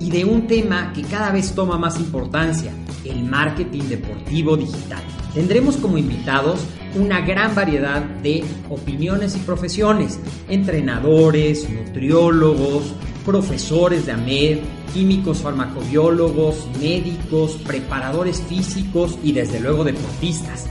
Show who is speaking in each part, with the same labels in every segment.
Speaker 1: y de un tema que cada vez toma más importancia, el marketing deportivo digital. Tendremos como invitados una gran variedad de opiniones y profesiones, entrenadores, nutriólogos, profesores de AMED, químicos farmacobiólogos, médicos, preparadores físicos y desde luego deportistas.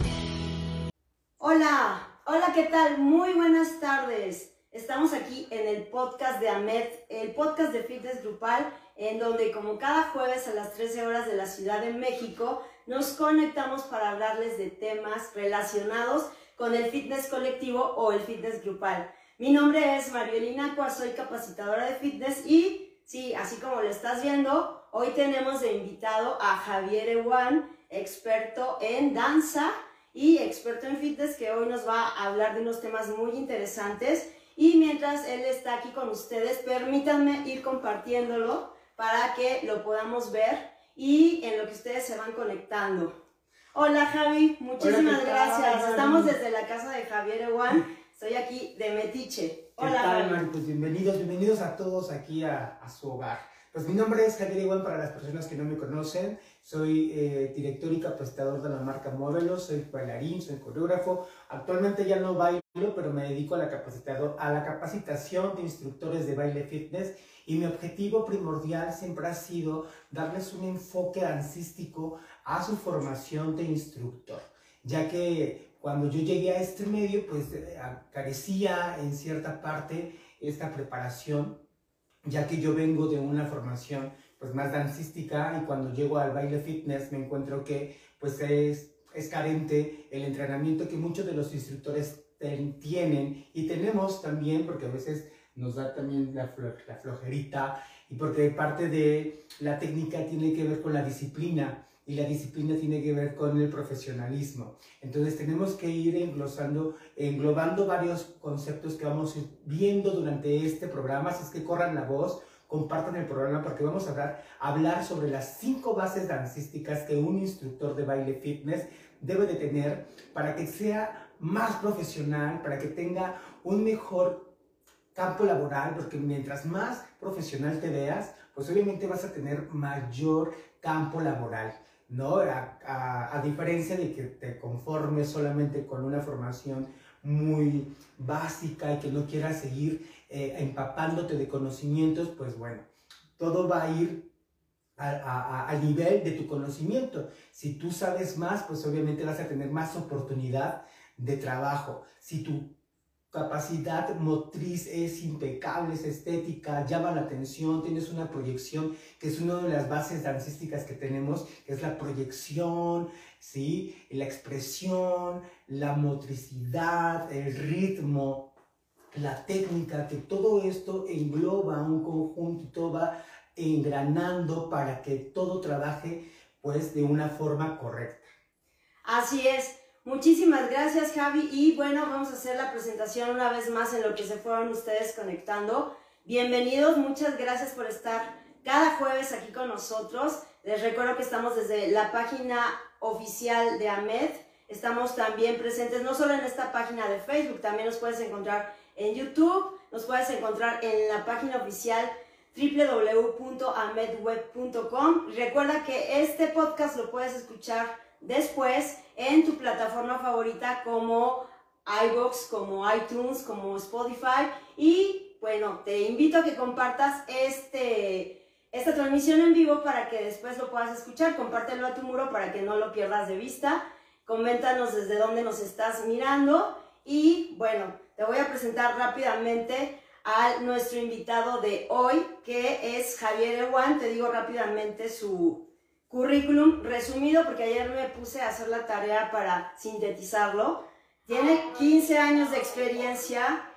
Speaker 2: Hola, hola, ¿qué tal? Muy buenas tardes. Estamos aquí en el podcast de AMED, el podcast de fitness grupal, en donde como cada jueves a las 13 horas de la Ciudad de México, nos conectamos para hablarles de temas relacionados con el fitness colectivo o el fitness grupal. Mi nombre es Marielina Cua, soy capacitadora de fitness y, sí, así como lo estás viendo, hoy tenemos de invitado a Javier Ewan, experto en danza y experto en fitness que hoy nos va a hablar de unos temas muy interesantes. Y mientras él está aquí con ustedes, permítanme ir compartiéndolo para que lo podamos ver y en lo que ustedes se van conectando. Hola Javi, muchísimas gracias. Estamos desde la casa de Javier Ewan. Estoy aquí de Metiche.
Speaker 3: Hola, ¿Qué tal, Javi. Pues bienvenidos, bienvenidos a todos aquí a, a su hogar. Pues mi nombre es Javier Igual para las personas que no me conocen. Soy eh, director y capacitador de la marca Móvelo, soy bailarín, soy coreógrafo. Actualmente ya no bailo, pero me dedico a la, capacitado, a la capacitación de instructores de baile fitness y mi objetivo primordial siempre ha sido darles un enfoque dancístico a su formación de instructor, ya que cuando yo llegué a este medio, pues eh, carecía en cierta parte esta preparación ya que yo vengo de una formación pues más dancística y cuando llego al baile fitness me encuentro que pues es, es carente el entrenamiento que muchos de los instructores tienen y tenemos también porque a veces nos da también la, la flojerita y porque parte de la técnica tiene que ver con la disciplina y la disciplina tiene que ver con el profesionalismo. Entonces tenemos que ir englosando, englobando varios conceptos que vamos viendo durante este programa, así es que corran la voz, compartan el programa porque vamos a hablar, sobre las cinco bases dancísticas que un instructor de baile fitness debe de tener para que sea más profesional, para que tenga un mejor campo laboral, porque mientras más profesional te veas, pues obviamente vas a tener mayor campo laboral. ¿no? A, diferencia de que te conformes solamente con una formación muy básica y que no quieras seguir eh, empapándote de conocimientos, pues bueno, todo va a ir al nivel de tu conocimiento. Si tú sabes más, pues obviamente vas a tener más oportunidad de trabajo. Si tu capacidad motriz es impecable, es estética, llama la atención, tienes una proyección, que es una de las bases dancísticas que tenemos, es la proyección, ¿sí? La expresión, la motricidad, el ritmo, la técnica, que todo esto engloba un conjunto todo va engranando para que todo trabaje pues de una forma correcta.
Speaker 2: Así es. Muchísimas gracias Javi y bueno, vamos a hacer la presentación una vez más en lo que se fueron ustedes conectando. Bienvenidos, muchas gracias por estar cada jueves aquí con nosotros. Les recuerdo que estamos desde la página oficial de AMED. Estamos también presentes no solo en esta página de Facebook, también nos puedes encontrar en YouTube, nos puedes encontrar en la página oficial www.amedweb.com. Recuerda que este podcast lo puedes escuchar después en tu plataforma favorita como iBox, como iTunes, como Spotify. Y bueno, te invito a que compartas este, esta transmisión en vivo para que después lo puedas escuchar. Compártelo a tu muro para que no lo pierdas de vista. Coméntanos desde dónde nos estás mirando. Y bueno, te voy a presentar rápidamente a nuestro invitado de hoy, que es Javier Ewan. Te digo rápidamente su currículum resumido, porque ayer me puse a hacer la tarea para sintetizarlo. Tiene 15 años de experiencia,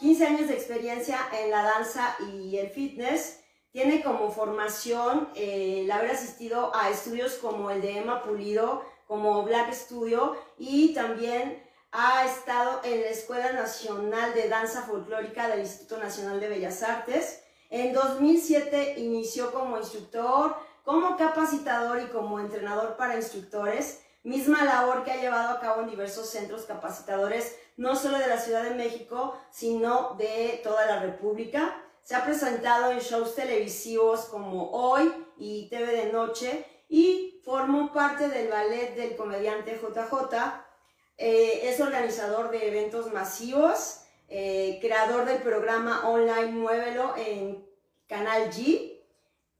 Speaker 2: 15 años de experiencia en la danza y el fitness. Tiene como formación eh, el haber asistido a estudios como el de Emma Pulido, como Black Studio y también ha estado en la Escuela Nacional de Danza Folclórica del Instituto Nacional de Bellas Artes. En 2007 inició como instructor, como capacitador y como entrenador para instructores, misma labor que ha llevado a cabo en diversos centros capacitadores, no solo de la Ciudad de México, sino de toda la República. Se ha presentado en shows televisivos como Hoy y TV de Noche y formó parte del ballet del comediante JJ. Eh, es organizador de eventos masivos, eh, creador del programa online Muévelo en Canal G.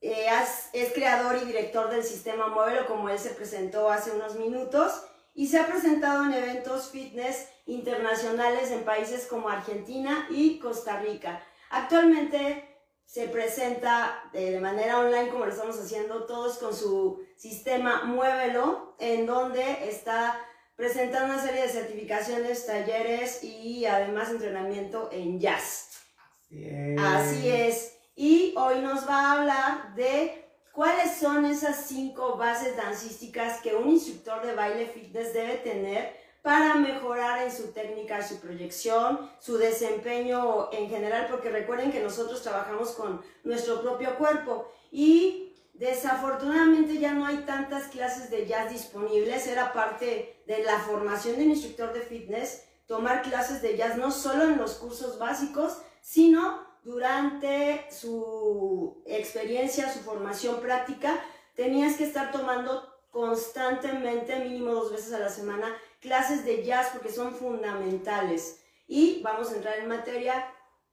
Speaker 2: Eh, es, es creador y director del sistema Muévelo, como él se presentó hace unos minutos, y se ha presentado en eventos fitness internacionales en países como Argentina y Costa Rica. Actualmente se presenta de manera online como lo estamos haciendo todos con su sistema Muévelo, en donde está presentando una serie de certificaciones, talleres y además entrenamiento en jazz.
Speaker 3: Así es.
Speaker 2: Así es. Y hoy nos va a hablar de cuáles son esas cinco bases dancísticas que un instructor de baile fitness debe tener para mejorar en su técnica, su proyección, su desempeño en general, porque recuerden que nosotros trabajamos con nuestro propio cuerpo. Y desafortunadamente ya no hay tantas clases de jazz disponibles, era parte de la formación de un instructor de fitness, tomar clases de jazz no solo en los cursos básicos, sino durante su experiencia, su formación práctica, tenías que estar tomando constantemente, mínimo dos veces a la semana, clases de jazz porque son fundamentales. Y vamos a entrar en materia.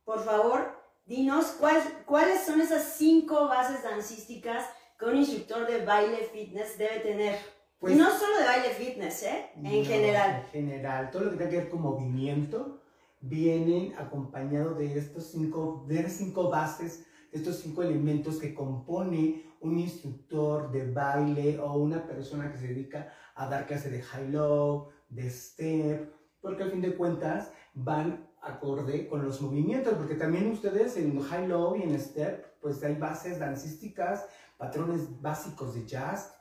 Speaker 2: Por favor, dinos ¿cuál- cuáles son esas cinco bases dancísticas que un instructor de baile fitness debe tener.
Speaker 3: Pues-
Speaker 2: y no solo de baile fitness, ¿eh? En
Speaker 3: No,
Speaker 2: general.
Speaker 3: En general, todo lo que tenga que ver con movimiento vienen acompañado de estos cinco, de esas cinco bases, estos cinco elementos que compone un instructor de baile o una persona que se dedica a dar clase de high-low, de step, porque al fin de cuentas van acorde con los movimientos, porque también ustedes en high-low y en step, pues hay bases dancísticas, patrones básicos de jazz,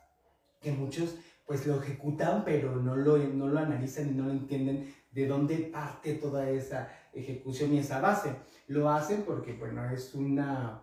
Speaker 3: que muchos pues lo ejecutan, pero no lo, no lo analizan y no lo entienden de dónde parte toda esa ejecución y esa base. Lo hacen porque, bueno, es una,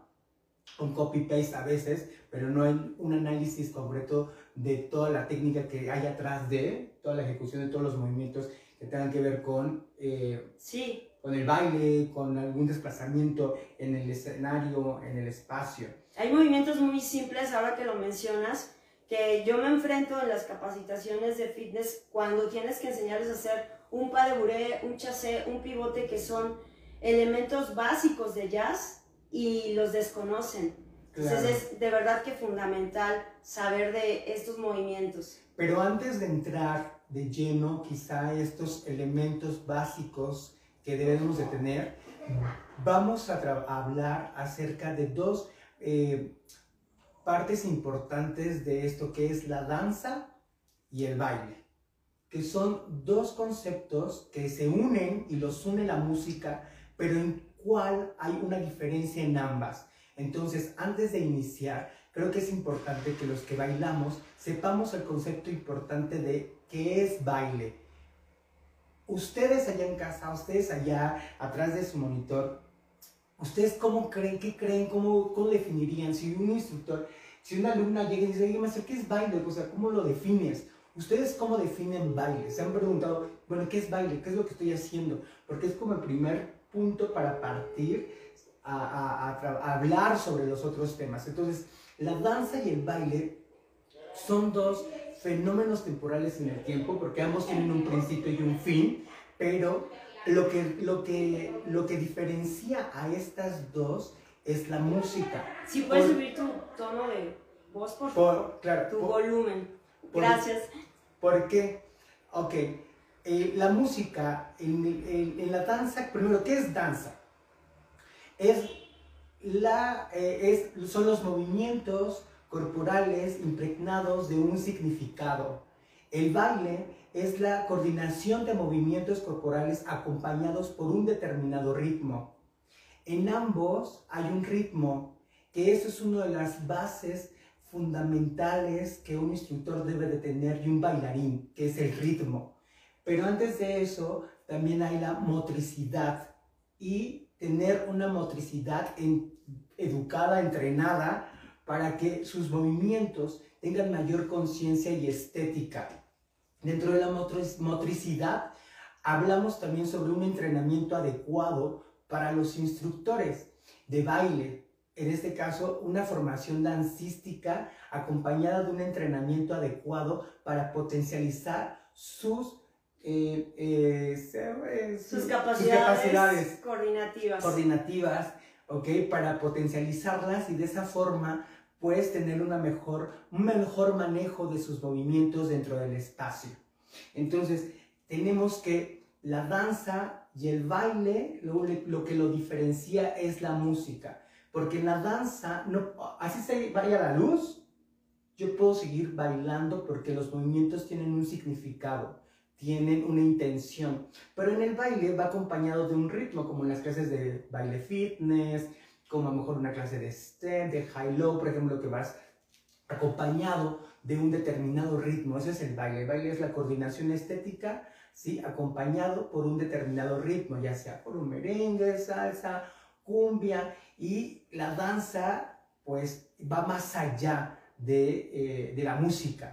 Speaker 3: un copy-paste a veces, pero no hay un análisis concreto de toda la técnica que hay atrás de, toda la ejecución de todos los movimientos que tengan que ver con, eh,
Speaker 2: Sí,
Speaker 3: con el baile, con algún desplazamiento en el escenario, en el espacio.
Speaker 2: Hay movimientos muy simples, ahora que lo mencionas, que yo me enfrento en las capacitaciones de fitness cuando tienes que enseñarles a hacer un pas de bourrée, un chassé, un pivote, que son elementos básicos de jazz y los desconocen. Entonces es de verdad que fundamental saber de estos movimientos.
Speaker 3: Pero antes de entrar de lleno quizá estos elementos básicos que debemos de tener, vamos a, a hablar acerca de dos eh, partes importantes de esto que es la danza y el baile, que son dos conceptos que se unen y los une la música, pero en cuál hay una diferencia en ambas. Entonces, antes de iniciar, creo que es importante que los que bailamos sepamos el concepto importante de qué es baile. Ustedes allá en casa, ustedes allá atrás de su monitor, ¿ustedes cómo creen, qué creen, cómo, cómo definirían? Si un instructor, si una alumna llega y dice, oye, maestro, ¿qué es baile? O sea, ¿cómo lo defines? ¿Ustedes cómo definen baile? Se han preguntado, bueno, ¿qué es baile? ¿Qué es lo que estoy haciendo? Porque es como el primer punto para partir a, a- a a hablar sobre los otros temas. Entonces, la danza y el baile son dos fenómenos temporales en el tiempo, porque ambos tienen un principio y un fin, pero lo que, lo que, lo que diferencia a estas dos es la música.
Speaker 2: Si puedes
Speaker 3: Por-
Speaker 2: subir tu tono de voz, por favor.
Speaker 3: Por, claro,
Speaker 2: Tu
Speaker 3: por-
Speaker 2: volumen.
Speaker 3: por-
Speaker 2: Gracias.
Speaker 3: ¿Por qué? Ok, eh, la música, en, en- en la danza, primero, ¿qué es danza? Es la, eh, es, son los movimientos corporales impregnados de un significado. El baile es la coordinación de movimientos corporales acompañados por un determinado ritmo. En ambos hay un ritmo, que eso es una de las bases fundamentales que un instructor debe de tener y un bailarín, que es el ritmo. Pero antes de eso, también hay la motricidad y tener una motricidad educada, entrenada, para que sus movimientos tengan mayor conciencia y estética. Dentro de la motric- motricidad, hablamos también sobre un entrenamiento adecuado para los instructores de baile. En este caso, una formación dancística acompañada de un entrenamiento adecuado para potencializar sus, eh, eh, eh,
Speaker 2: Sus
Speaker 3: sus
Speaker 2: capacidades,
Speaker 3: capacidades
Speaker 2: coordinativas.
Speaker 3: coordinativas, ¿ok? Para potencializarlas y de esa forma puedes tener una mejor, un mejor manejo de sus movimientos dentro del espacio. Entonces, tenemos que la danza y el baile, lo, lo que lo diferencia es la música. Porque en la danza, no, así se vaya la luz, yo puedo seguir bailando porque los movimientos tienen un significado, tienen una intención. Pero en el baile va acompañado de un ritmo, como en las clases de baile fitness, como a lo mejor una clase de step, de high-low, por ejemplo, que vas acompañado de un determinado ritmo. Ese es el baile. El baile es la coordinación estética, ¿sí? Acompañado por un determinado ritmo, ya sea por un merengue, salsa, cumbia. Y la danza, pues, va más allá de, eh, de la música,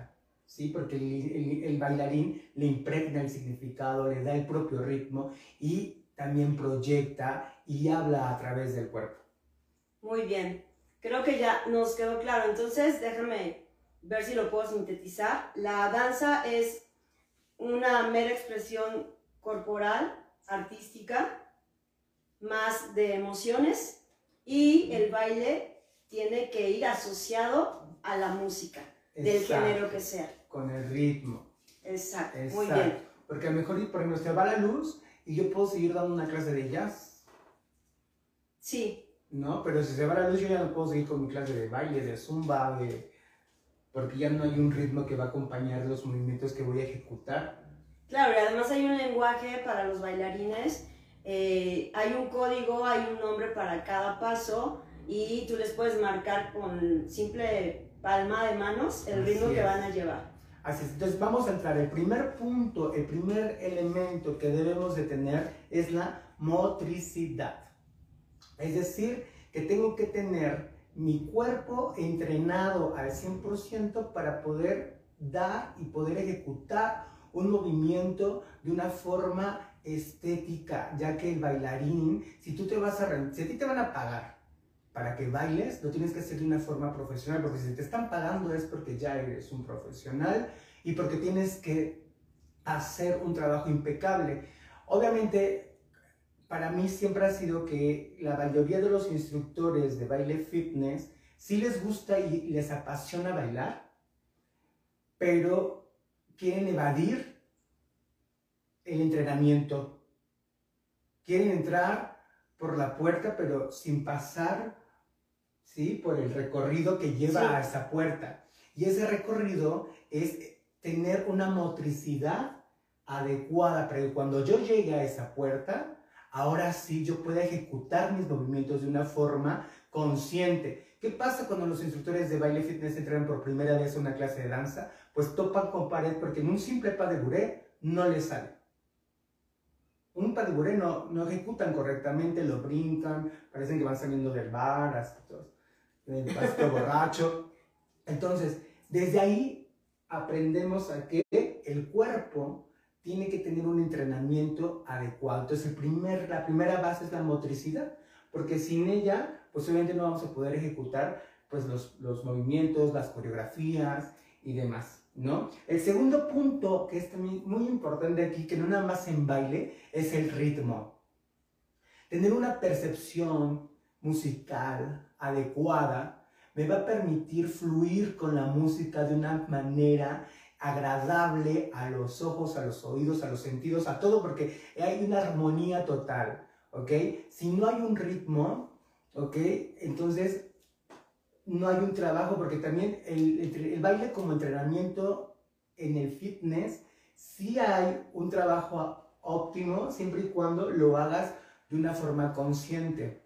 Speaker 3: ¿sí? Porque el, el- el bailarín le impregna el significado, le da el propio ritmo y también proyecta y habla a través del cuerpo.
Speaker 2: Muy bien. Creo que ya nos quedó claro. Entonces, déjame ver si lo puedo sintetizar. La danza es una mera expresión corporal, artística, más de emociones y el baile tiene que ir asociado a la música, del
Speaker 3: Exacto,
Speaker 2: género que sea.
Speaker 3: Con el ritmo.
Speaker 2: Exacto.
Speaker 3: Exacto.
Speaker 2: Muy bien.
Speaker 3: Porque a lo mejor, por ejemplo, se va la luz y yo puedo seguir dando una clase de jazz,
Speaker 2: Sí,
Speaker 3: ¿no? Pero si se va la luz yo ya no puedo seguir con mi clase de baile, de zumba, de... porque ya no hay un ritmo que va a acompañar los movimientos que voy a ejecutar.
Speaker 2: Claro, y además hay un lenguaje para los bailarines, eh, hay un código, hay un nombre para cada paso y tú les puedes marcar con simple palma de manos el ritmo que van a llevar.
Speaker 3: Así es, entonces vamos a entrar. El primer punto, el primer elemento que debemos de tener es la motricidad. Es decir, que tengo que tener mi cuerpo entrenado al 100% para poder dar y poder ejecutar un movimiento de una forma estética, ya que el bailarín, si tú te vas a, si a ti te van a pagar para que bailes, lo tienes que hacer de una forma profesional, porque si te están pagando es porque ya eres un profesional y porque tienes que hacer un trabajo impecable. Obviamente, para mí siempre ha sido que la mayoría de los instructores de baile fitness sí les gusta y les apasiona bailar, pero quieren evadir el entrenamiento. Quieren entrar por la puerta, pero sin pasar ¿sí? por el recorrido que lleva
Speaker 2: Sí.
Speaker 3: a esa puerta. Y ese recorrido es tener una motricidad adecuada para que cuando yo llegue a esa puerta, ahora sí yo pueda ejecutar mis movimientos de una forma consciente. ¿Qué pasa cuando los instructores de baile fitness entran por primera vez a una clase de danza? Pues topan con pared porque en un simple pas de bourrée no les sale. Un bourrée no, no ejecutan correctamente, lo brincan, parecen que van saliendo del bar, hasta el pasito borracho. Entonces, desde ahí aprendemos a que el cuerpo tiene que tener un entrenamiento adecuado. Entonces, el primer, la primera base es la motricidad, porque sin ella, pues obviamente no vamos a poder ejecutar pues, los, los movimientos, las coreografías y demás. ¿No? El segundo punto, que es también muy importante aquí, que no nada más en baile, es el ritmo. Tener una percepción musical adecuada me va a permitir fluir con la música de una manera agradable a los ojos, a los oídos, a los sentidos, a todo, porque hay una armonía total, ¿ok? Si no hay un ritmo, ¿ok? Entonces no hay un trabajo, porque también el, el baile como entrenamiento en el fitness, sí hay un trabajo óptimo siempre y cuando lo hagas de una forma consciente.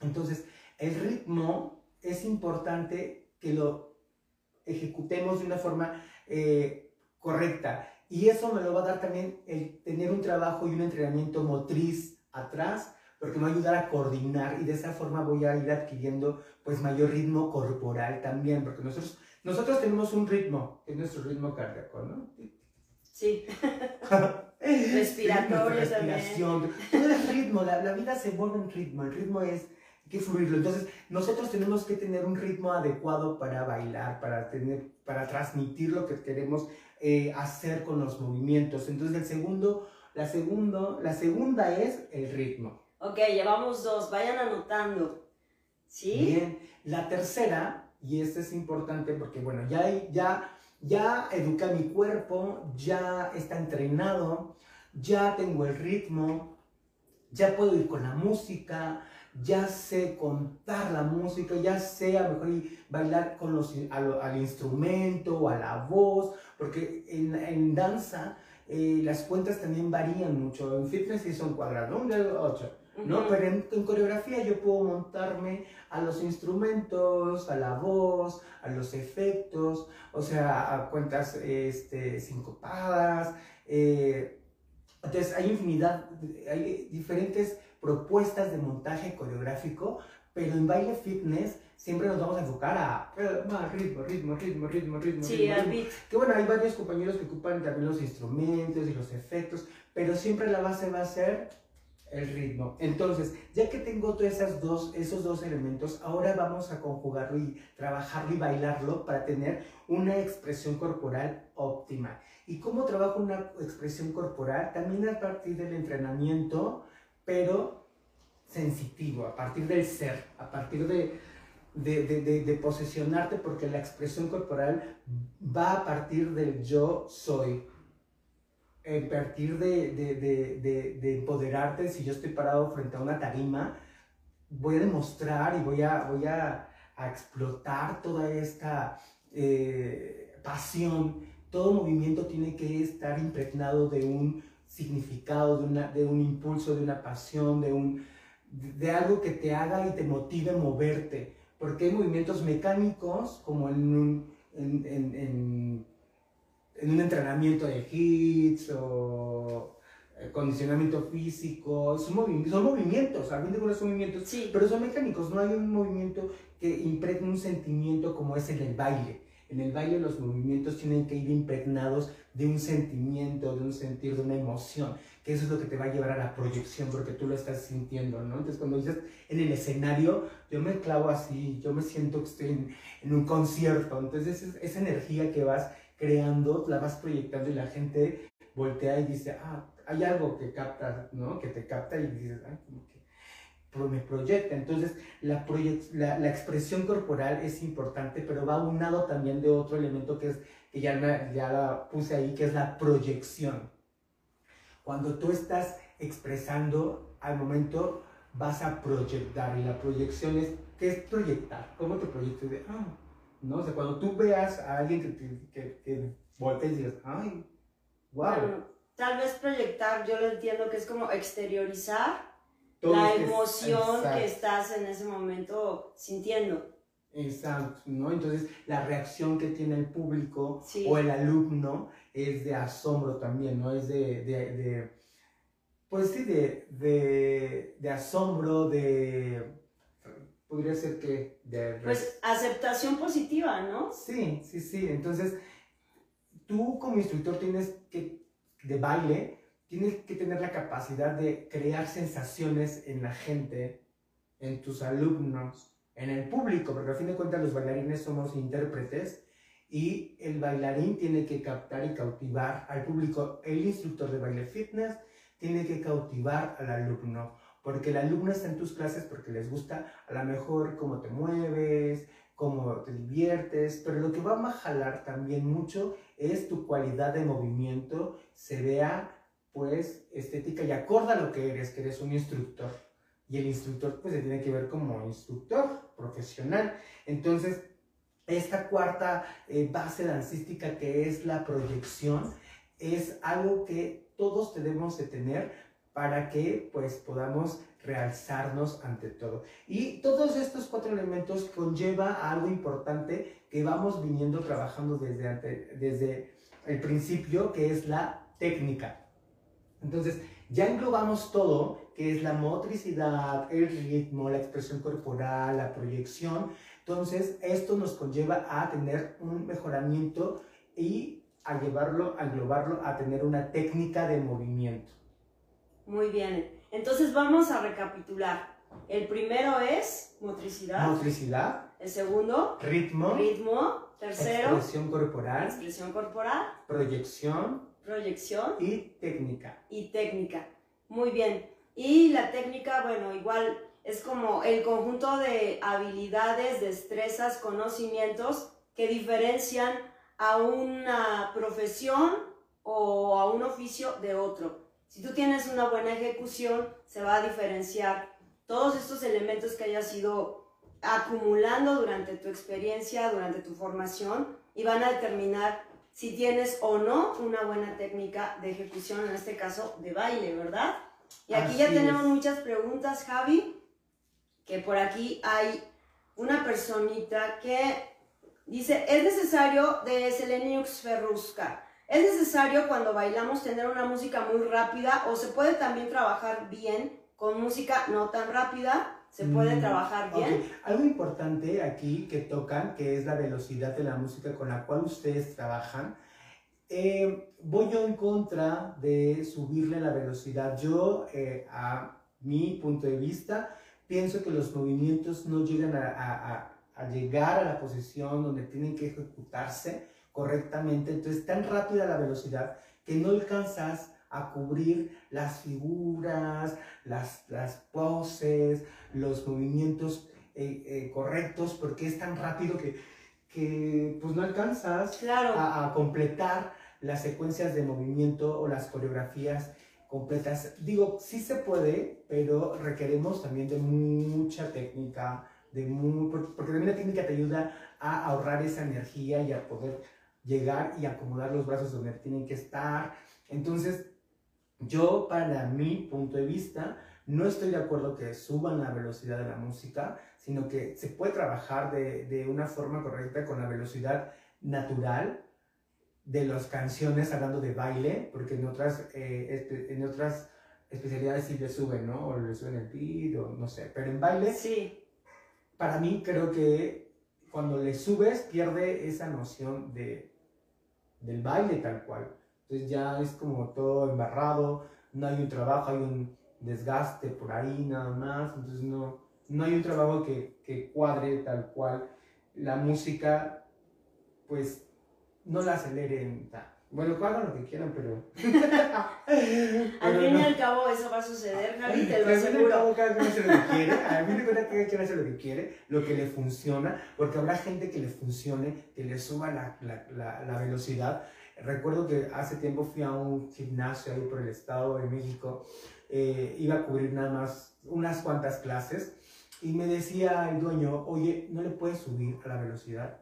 Speaker 3: Entonces, el ritmo es importante que lo ejecutemos de una forma eh, correcta. Y eso me lo va a dar también el tener un trabajo y un entrenamiento motriz atrás, porque me va a ayudar a coordinar y de esa forma voy a ir adquiriendo pues mayor ritmo corporal también, porque nosotros, nosotros tenemos un ritmo, es nuestro ritmo cardíaco, ¿no?
Speaker 2: Sí. Respiratorio
Speaker 3: sí, respiración. Todo es ritmo, la, la vida se vuelve en ritmo, el ritmo es que fluirlo. Entonces, nosotros tenemos que tener un ritmo adecuado para bailar, para, tener, para transmitir lo que queremos eh, hacer con los movimientos. Entonces, el segundo, la, segundo, la segunda es el ritmo.
Speaker 2: Ok, llevamos dos, vayan anotando. ¿Sí?
Speaker 3: Bien. La tercera, y esta es importante porque, bueno, ya, ya, ya educa mi cuerpo, ya está entrenado, ya tengo el ritmo, ya puedo ir con la música, ya sé contar la música, ya sé a lo mejor bailar con los, al, al instrumento o a la voz, porque en, en danza eh, las cuentas también varían mucho. En fitness sí son cuadrado, 1, 8. ¿no? Uh -huh. Pero en, en, coreografía yo puedo montarme a los instrumentos, a la voz, a los efectos, o sea, a cuentas este, sincopadas. Eh. entonces hay infinidad, hay diferentes propuestas de montaje coreográfico, pero en baile fitness siempre nos vamos a enfocar a más ritmo, ritmo, ritmo, ritmo, ritmo.
Speaker 2: Sí,
Speaker 3: ritmo, ritmo. Que bueno, hay varios compañeros que ocupan también los instrumentos y los efectos, pero siempre la base va a ser el ritmo. Entonces, ya que tengo dos, esos dos elementos, ahora vamos a conjugarlo y trabajarlo y bailarlo para tener una expresión corporal óptima. ¿Y cómo trabajo una expresión corporal? También a partir del entrenamiento, pero sensitivo, a partir del ser, a partir de, de, de, posesionarte, porque la expresión corporal va a partir del yo soy. A partir de, empoderarte, si yo estoy parado frente a una tarima, voy a demostrar y voy a, voy a, explotar toda esta eh, pasión. Todo movimiento tiene que estar impregnado de un significado, de, una, de un impulso, de una pasión, de, un, de algo que te haga y te motive a moverte. Porque hay movimientos mecánicos, como en un, en, en, en, un entrenamiento de hits o eh, condicionamiento físico, son, movimientos, son movimientos, a fin de son movimientos,
Speaker 2: sí.
Speaker 3: pero son mecánicos, no hay un movimiento que impregne un sentimiento como es el del baile. En el baile los movimientos tienen que ir impregnados de un sentimiento, de un sentir, de una emoción, que eso es lo que te va a llevar a la proyección, porque tú lo estás sintiendo, ¿no? Entonces cuando dices en el escenario, yo me clavo así, yo me siento que estoy en, un concierto, entonces esa, esa energía que vas creando, la vas proyectando y la gente voltea y dice, ah, hay algo que capta, ¿no? Que te capta y dices, ah, como que me proyecta. Entonces, la, la, la, expresión corporal es importante, pero va unado también de otro elemento que es que ya, ya la puse ahí, que es la proyección. Cuando tú estás expresando, al momento vas a proyectar y la proyección es, ¿qué es proyectar? ¿Cómo te proyectas? De, ah, ¿no? O sea, cuando tú veas a alguien que, te, que, que voltees y digas, ay, wow.
Speaker 2: tal vez proyectar, yo lo entiendo que es como exteriorizar la emoción que estás en ese momento sintiendo.
Speaker 3: Exacto, ¿no? Entonces la reacción que tiene el público o el alumno es de asombro también, ¿no? Es de, de, de pues sí, de, de, de, asombro, de, podría ser que... De,
Speaker 2: pues aceptación positiva, ¿no?
Speaker 3: Sí, sí, sí. Entonces, tú como instructor tienes que, de baile, tienes que tener la capacidad de crear sensaciones en la gente, en tus alumnos, en el público, porque al fin de cuentas los bailarines somos intérpretes y el bailarín tiene que captar y cautivar al público. El instructor de baile fitness tiene que cautivar al alumno, porque el alumno está en tus clases porque les gusta a lo mejor cómo te mueves, cómo te diviertes, pero lo que va a jalar también mucho es tu cualidad de movimiento, se vea pues estética y acorda lo que eres, que eres un instructor. Y el instructor pues se tiene que ver como instructor profesional. Entonces, esta cuarta eh, base dancística que es la proyección, es algo que todos debemos de tener para que pues podamos realzarnos ante todo. Y todos estos cuatro elementos conlleva algo importante que vamos viniendo trabajando desde, desde el principio, que es la técnica. Entonces, ya englobamos todo, que es la motricidad, el ritmo, la expresión corporal, la proyección. Entonces, esto nos conlleva a tener un mejoramiento y a llevarlo, a englobarlo, a tener una técnica de movimiento.
Speaker 2: Muy bien. Entonces vamos a recapitular. El primero es motricidad.
Speaker 3: Motricidad,
Speaker 2: El segundo,
Speaker 3: ritmo,
Speaker 2: ritmo. Tercero,
Speaker 3: expresión corporal,
Speaker 2: expresión corporal.
Speaker 3: proyección
Speaker 2: Proyección
Speaker 3: y técnica.
Speaker 2: y técnica. Muy bien. Y la técnica, bueno, igual es como el conjunto de habilidades, destrezas, conocimientos que diferencian a una profesión o a un oficio de otro. Si tú tienes una buena ejecución, se va a diferenciar todos estos elementos que hayas ido acumulando durante tu experiencia, durante tu formación, y van a determinar si tienes o no una buena técnica de ejecución, en este caso de baile, ¿verdad? Y aquí ya tenemos
Speaker 3: es.
Speaker 2: muchas preguntas, Javi, que por aquí hay una personita que dice, es necesario, de Seleniux Ferrusca, ¿es necesario cuando bailamos tener una música muy rápida o se puede también trabajar bien con música no tan rápida? ¿Se puede
Speaker 3: Mm,
Speaker 2: trabajar bien?
Speaker 3: Ok, Algo importante aquí que tocan, que es la velocidad de la música con la cual ustedes trabajan. Eh, voy yo en contra de subirle la velocidad. Yo, eh, a mi punto de vista, pienso que los movimientos no llegan a, a- a- a llegar a la posición donde tienen que ejecutarse correctamente. Entonces, tan rápida la velocidad que no alcanzas a cubrir las figuras, las, las poses, los movimientos eh, eh, correctos, porque es tan rápido que, que pues no alcanzas
Speaker 2: Claro.
Speaker 3: a, a completar las secuencias de movimiento o las coreografías completas. Digo, sí se puede, pero requeremos también de mucha técnica, de mu- por- porque también la técnica te ayuda a ahorrar esa energía y a poder llegar y acomodar los brazos donde tienen que estar. Entonces, yo, para mi punto de vista, no estoy de acuerdo que suban la velocidad de la música, sino que se puede trabajar de, de una forma correcta con la velocidad natural de las canciones, hablando de baile, porque en otras, eh, en otras especialidades sí le suben, ¿no? O le suben el beat, o no sé. Pero en baile,
Speaker 2: Sí,
Speaker 3: para mí creo que cuando le subes pierde esa noción de, del baile tal cual. Entonces ya es como todo embarrado, no hay un trabajo, hay un desgaste por ahí nada más, entonces no, no hay un trabajo que, que cuadre tal cual. La música, pues, no la aceleren. ta- Bueno, hagan lo que quieran, pero...
Speaker 2: al fin y al cabo eso va a suceder, Javi, te lo
Speaker 3: Al fin y al
Speaker 2: aseguro.
Speaker 3: cabo, cada quien hace lo que quiere. A mí me cuenta que cada quien hace lo que quiere, lo que le funciona, porque habrá gente que le funcione, que le suba la, la, la, la velocidad. Recuerdo que hace tiempo fui a un gimnasio ahí por el estado de México, eh, iba a cubrir nada más unas cuantas clases y me decía el dueño, oye, ¿no le puedes subir a la velocidad?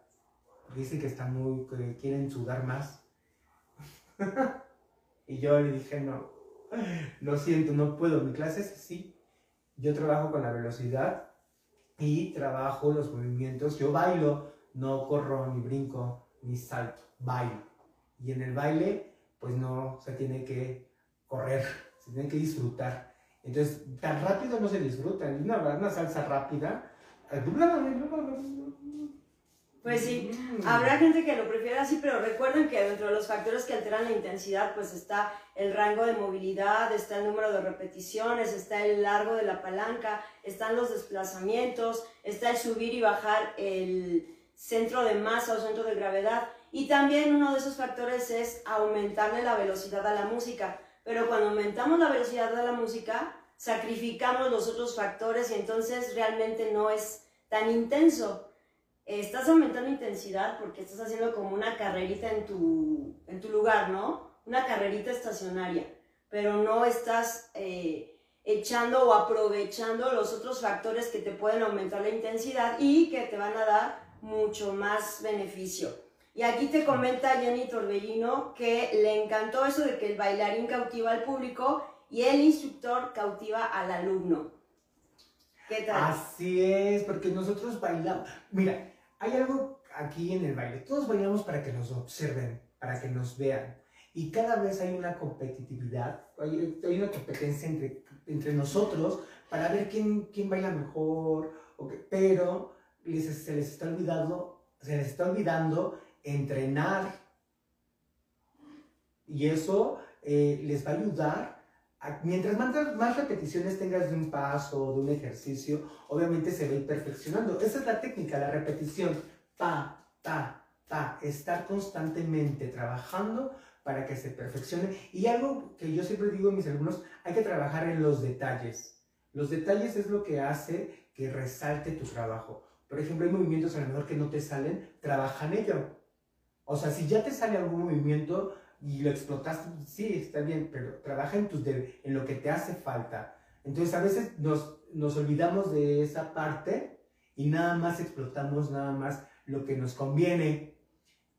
Speaker 3: Dice que están muy, que quieren sudar más. y yo le dije, no, lo siento, no puedo. Mi clase es así. Yo trabajo con la velocidad y trabajo los movimientos. Yo bailo, no corro, ni brinco, ni salto. Bailo. Y en el baile, pues no se tiene que correr, se tiene que disfrutar. Entonces, tan rápido no se disfruta. Una, una salsa rápida.
Speaker 2: Pues sí,
Speaker 3: Mm.
Speaker 2: Habrá gente que lo prefiera así, pero recuerden que dentro de los factores que alteran la intensidad, pues está el rango de movilidad, está el número de repeticiones, está el largo de la palanca, están los desplazamientos, está el subir y bajar el centro de masa o centro de gravedad. Y también uno de esos factores es aumentarle la velocidad a la música. Pero cuando aumentamos la velocidad de la música, sacrificamos los otros factores y entonces realmente no es tan intenso. Estás aumentando intensidad porque estás haciendo como una carrerita en tu, en tu lugar, ¿no? Una carrerita estacionaria, pero no estás eh, echando o aprovechando los otros factores que te pueden aumentar la intensidad y que te van a dar mucho más beneficio. Y aquí te comenta Jenny Torbellino que le encantó eso de que el bailarín cautiva al público y el instructor cautiva al alumno. ¿Qué tal?
Speaker 3: Así es, porque nosotros bailamos. Mira, hay algo aquí en el baile. Todos bailamos para que nos observen, para que nos vean. Y cada vez hay una competitividad, hay, una competencia entre, entre nosotros para ver quién, quién baila mejor. pero les- se, les está olvidando, se les está olvidando entrenar. Y eso eh, les va a ayudar. Mientras más, más repeticiones tengas de un paso, de un ejercicio, obviamente se va a ir perfeccionando. Esa es la técnica, la repetición. Pa, pa, pa. Estar constantemente trabajando para que se perfeccione. Y algo que yo siempre digo a mis alumnos, hay que trabajar en los detalles. Los detalles es lo que hace que resalte tu trabajo. Por ejemplo, hay movimientos a lo mejor que no te salen, trabaja en ello. O sea, si ya te sale algún movimiento y lo explotaste, sí, está bien, pero trabaja en, tus de- en lo que te hace falta. Entonces, a veces nos, nos olvidamos de esa parte y nada más explotamos nada más lo que nos conviene.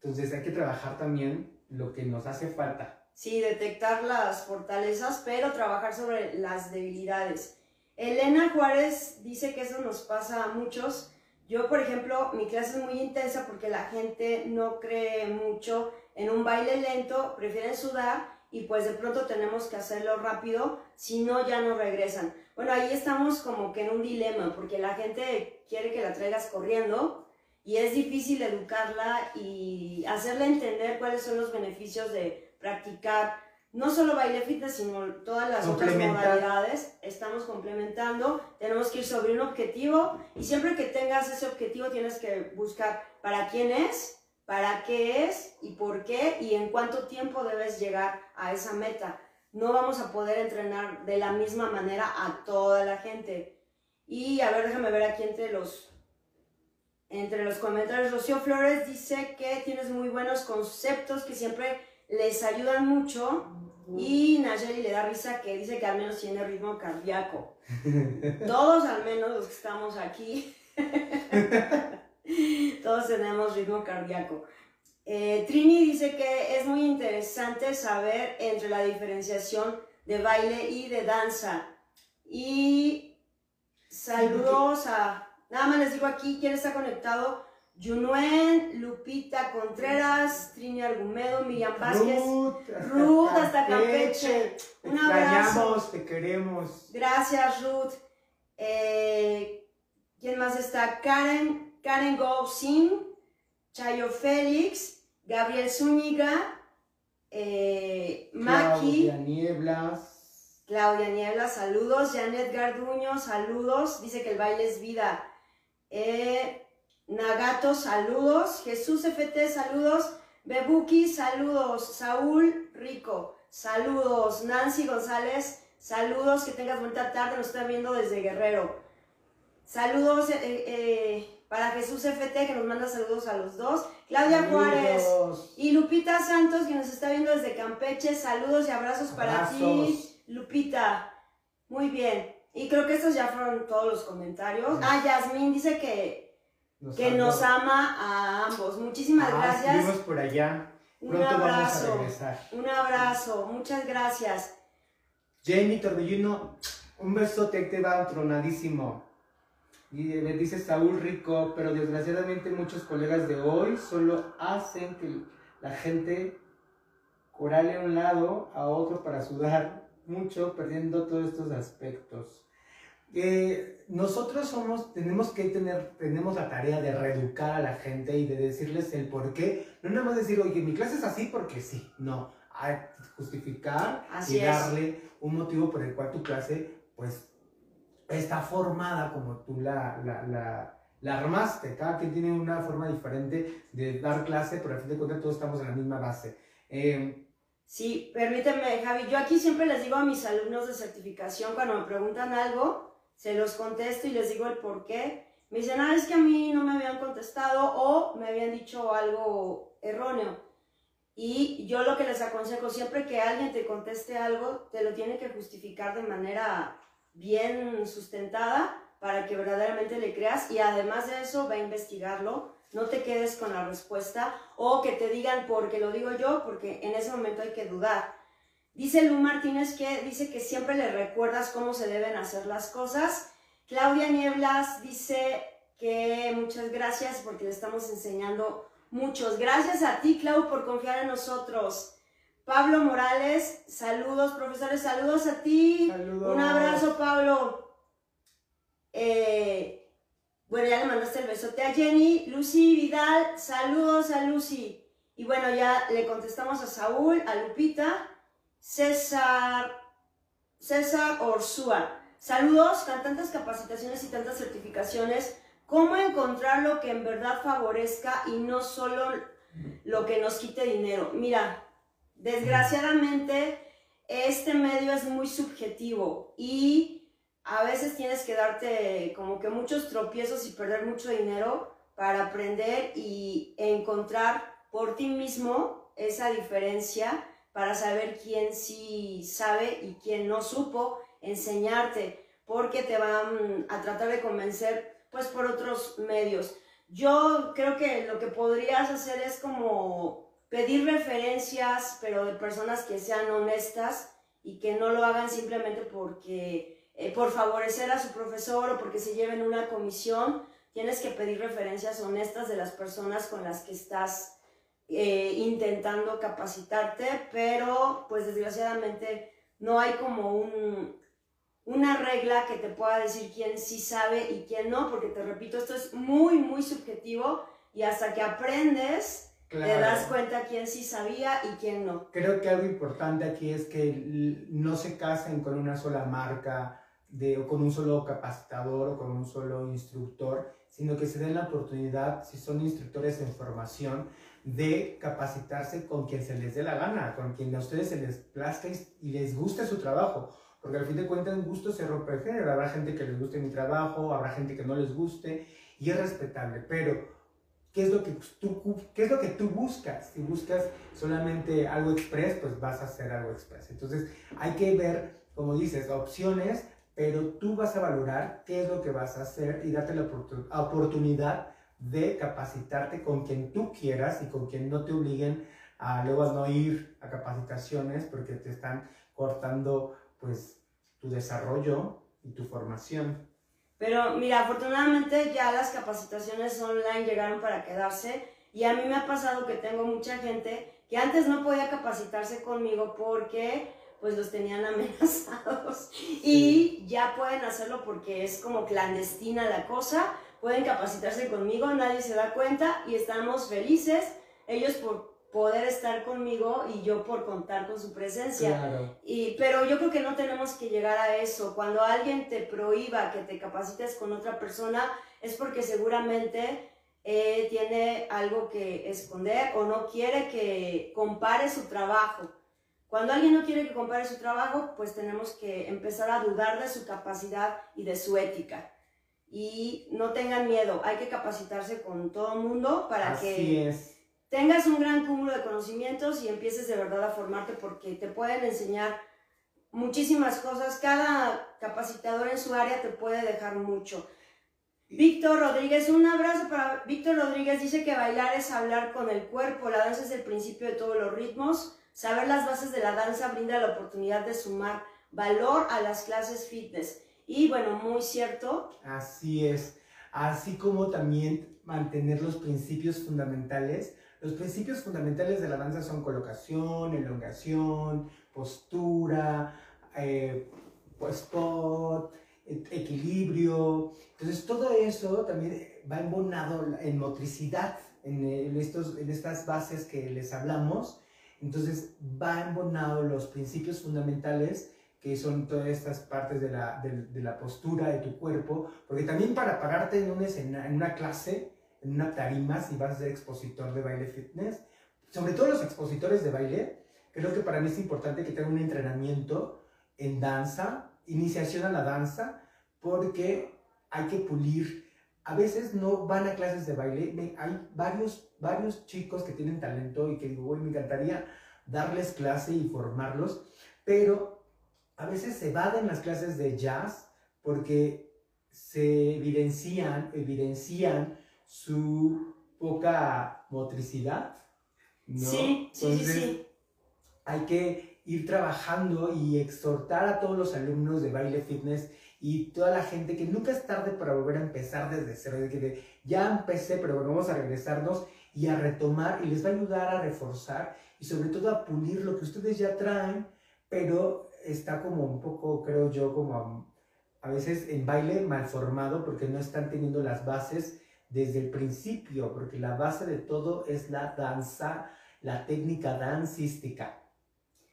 Speaker 3: Entonces, hay que trabajar también lo que nos hace falta.
Speaker 2: Sí, detectar las fortalezas, pero trabajar sobre las debilidades. Elena Juárez dice que eso nos pasa a muchos. Yo, por ejemplo, mi clase es muy intensa porque la gente no cree mucho en un baile lento, prefieren sudar y pues de pronto tenemos que hacerlo rápido, si no ya no regresan. Bueno, ahí estamos como que en un dilema porque la gente quiere que la traigas corriendo y es difícil educarla y hacerle entender cuáles son los beneficios de practicar no solo baile fitness, sino todas las otras modalidades. Estamos complementando, tenemos que ir sobre un objetivo y siempre que tengas ese objetivo tienes que buscar para quién es, para qué es y por qué y en cuánto tiempo debes llegar a esa meta. No vamos a poder entrenar de la misma manera a toda la gente. Y a ver, déjame ver aquí entre los entre los comentarios, Rocío Flores dice que tienes muy buenos conceptos que siempre les ayudan mucho. Y Nayeli le da risa que dice que al menos tiene ritmo cardíaco. Todos, al menos los que estamos aquí, todos tenemos ritmo cardíaco. Eh, Trini dice que es muy interesante saber entre la diferenciación de baile y de danza. Y saludos a, nada más les digo aquí quién está conectado. Junuen, Lupita Contreras, Trini Argumedo, Miriam Vázquez.
Speaker 3: Ruth, hasta
Speaker 2: Ruth, hasta Campeche.
Speaker 3: Te
Speaker 2: Un abrazo.
Speaker 3: te queremos.
Speaker 2: Gracias, Ruth. Eh, ¿Quién más está? Karen, Karen Go Sin, Chayo Félix, Gabriel Zúñiga, eh, Maki,
Speaker 3: Claudia Nieblas.
Speaker 2: Claudia Niebla, saludos. Janet Garduño, saludos. Dice que el baile es vida. Eh, Nagato, saludos. Jesús FT, saludos. Bebuki, saludos. Saúl Rico, saludos. Nancy González, saludos. Que tengas buena tarde. Nos están viendo desde Guerrero. Saludos eh, eh, para Jesús FT, que nos manda saludos a los dos. Claudia Juárez. Y Lupita Santos, que nos está viendo desde Campeche, saludos y abrazos para ti. Lupita. Muy bien. Y creo que estos ya fueron todos los comentarios. Ah, Yasmín dice que, que
Speaker 3: amó.
Speaker 2: nos ama a ambos. Muchísimas
Speaker 3: Ah,
Speaker 2: gracias.
Speaker 3: por allá.
Speaker 2: Un
Speaker 3: Pronto vamos a
Speaker 2: abrazo. Un abrazo. Muchas gracias.
Speaker 3: Jenny Torbellino, un besote te va tronadísimo. Y eh, dice Saúl Rico, pero desgraciadamente muchos colegas de hoy solo hacen que la gente corale a un lado a otro para sudar mucho, perdiendo todos estos aspectos. Eh, nosotros somos, tenemos que tener, tenemos la tarea de reeducar a la gente y de decirles el por qué. No nada más decir, oye, mi clase es así porque sí. No, hay que justificar
Speaker 2: Así
Speaker 3: y
Speaker 2: es.
Speaker 3: darle un motivo por el cual tu clase, pues, está formada como tú la, la, la, la armaste. Cada quien tiene una forma diferente de dar clase, pero al fin de cuentas todos estamos en la misma base. Eh,
Speaker 2: Sí, permíteme, Javi. Yo aquí siempre les digo a mis alumnos de certificación, cuando me preguntan algo, se los contesto y les digo el por qué. Me dicen, ah, es que a mí no me habían contestado o me habían dicho algo erróneo. Y yo lo que les aconsejo, siempre que alguien te conteste algo, te lo tiene que justificar de manera bien sustentada para que verdaderamente le creas y además de eso va a investigarlo no te quedes con la respuesta o que te digan porque lo digo yo, porque en ese momento hay que dudar. Dice Lu Martínez que dice que siempre le recuerdas cómo se deben hacer las cosas. Claudia Nieblas dice que muchas gracias porque le estamos enseñando muchos. Gracias a ti, Clau, por confiar en nosotros. Pablo Morales, saludos, profesores, saludos a ti.
Speaker 3: Saludos.
Speaker 2: Un abrazo, Pablo. Eh, bueno, ya le mandaste el besote a Jenny. Lucy Vidal, saludos a Lucy. Y bueno, ya le contestamos a Saúl, a Lupita, César, César Orsúa. Saludos, con tantas capacitaciones y tantas certificaciones. ¿Cómo encontrar lo que en verdad favorezca y no solo lo que nos quite dinero? Mira, desgraciadamente este medio es muy subjetivo y a veces tienes que darte como que muchos tropiezos y perder mucho dinero para aprender y encontrar por ti mismo esa diferencia para saber quién sí sabe y quién no supo enseñarte, porque te van a tratar de convencer pues por otros medios. Yo creo que lo que podrías hacer es como pedir referencias, pero de personas que sean honestas y que no lo hagan simplemente porque eh, por favorecer a su profesor o porque se lleven una comisión, tienes que pedir referencias honestas de las personas con las que estás eh, intentando capacitarte, pero pues desgraciadamente no hay como un, una regla que te pueda decir quién sí sabe y quién no, porque te repito, esto es muy, muy subjetivo y hasta que aprendes te
Speaker 3: Claro.
Speaker 2: das cuenta quién sí sabía y quién no.
Speaker 3: Creo que algo importante aquí es que no se casen con una sola marca de, o con un solo capacitador o con un solo instructor, sino que se den la oportunidad, si son instructores en formación, de capacitarse con quien se les dé la gana, con quien a ustedes se les plazca y- y les guste su trabajo. Porque al fin de cuentas, un gusto se rompe el género. Habrá gente que les guste mi trabajo, habrá gente que no les guste, y es respetable. Pero ¿Qué es, lo que tú, ¿Qué es lo que tú buscas? Si buscas solamente algo express, pues vas a hacer algo express. Entonces hay que ver, como dices, opciones, pero tú vas a valorar qué es lo que vas a hacer y darte la oportu- oportunidad de capacitarte con quien tú quieras y con quien no te obliguen a luego a no ir a capacitaciones porque te están cortando pues tu desarrollo y tu formación.
Speaker 2: Pero mira, afortunadamente ya las capacitaciones online llegaron para quedarse y a mí me ha pasado que tengo mucha gente que antes no podía capacitarse conmigo porque pues los tenían amenazados. Y ya pueden hacerlo porque es como clandestina la cosa, pueden capacitarse conmigo, nadie se da cuenta y estamos felices, ellos por poder estar conmigo y yo por contar con su presencia.
Speaker 3: Claro.
Speaker 2: Y, pero yo creo que no tenemos que llegar a eso. Cuando alguien te prohíba que te capacites con otra persona, es porque seguramente eh, tiene algo que esconder o no quiere que compare su trabajo. Cuando alguien no quiere que compare su trabajo, pues tenemos que empezar a dudar de su capacidad y de su ética. Y no tengan miedo, hay que capacitarse con todo el mundo para
Speaker 3: Así
Speaker 2: que
Speaker 3: es.
Speaker 2: Tengas un gran cúmulo de conocimientos y empieces de verdad a formarte porque te pueden enseñar muchísimas cosas. Cada capacitador en su área te puede dejar mucho. Víctor Rodríguez, un abrazo para Víctor Rodríguez. Dice que bailar es hablar con el cuerpo. La danza es el principio de todos los ritmos. Saber las bases de la danza brinda la oportunidad de sumar valor a las clases fitness. Y bueno, muy cierto,
Speaker 3: Así es. Así como también mantener los principios fundamentales. Los principios fundamentales de la danza son colocación, elongación, postura, eh, pues, spot, equilibrio. Entonces todo eso también va embonado en motricidad, en, estos, en estas bases que les hablamos. Entonces va embonado los principios fundamentales que son todas estas partes de la, de, de la postura de tu cuerpo, porque también para pararte en una, escena, en una clase, en una tarima, si vas a ser expositor de baile fitness, sobre todo los expositores de baile, creo que para mí es importante que tengan un entrenamiento en danza, iniciación a la danza, porque hay que pulir. A veces no van a clases de baile, hay varios, varios chicos que tienen talento y que digo, "Uy, me encantaría darles clase y formarlos, pero a veces se evaden las clases de jazz porque se evidencian, evidencian su poca motricidad. ¿no?
Speaker 2: Sí, sí, sí,
Speaker 3: Entonces,
Speaker 2: sí.
Speaker 3: hay que ir trabajando y exhortar a todos los alumnos de baile fitness y toda la gente que nunca es tarde para volver a empezar desde cero, de que de, ya empecé, pero bueno, vamos a regresarnos y a retomar y les va a ayudar a reforzar y sobre todo a pulir lo que ustedes ya traen, pero está como un poco, creo yo, como a, a veces en baile mal formado porque no están teniendo las bases desde el principio, porque la base de todo es la danza, la técnica dancística.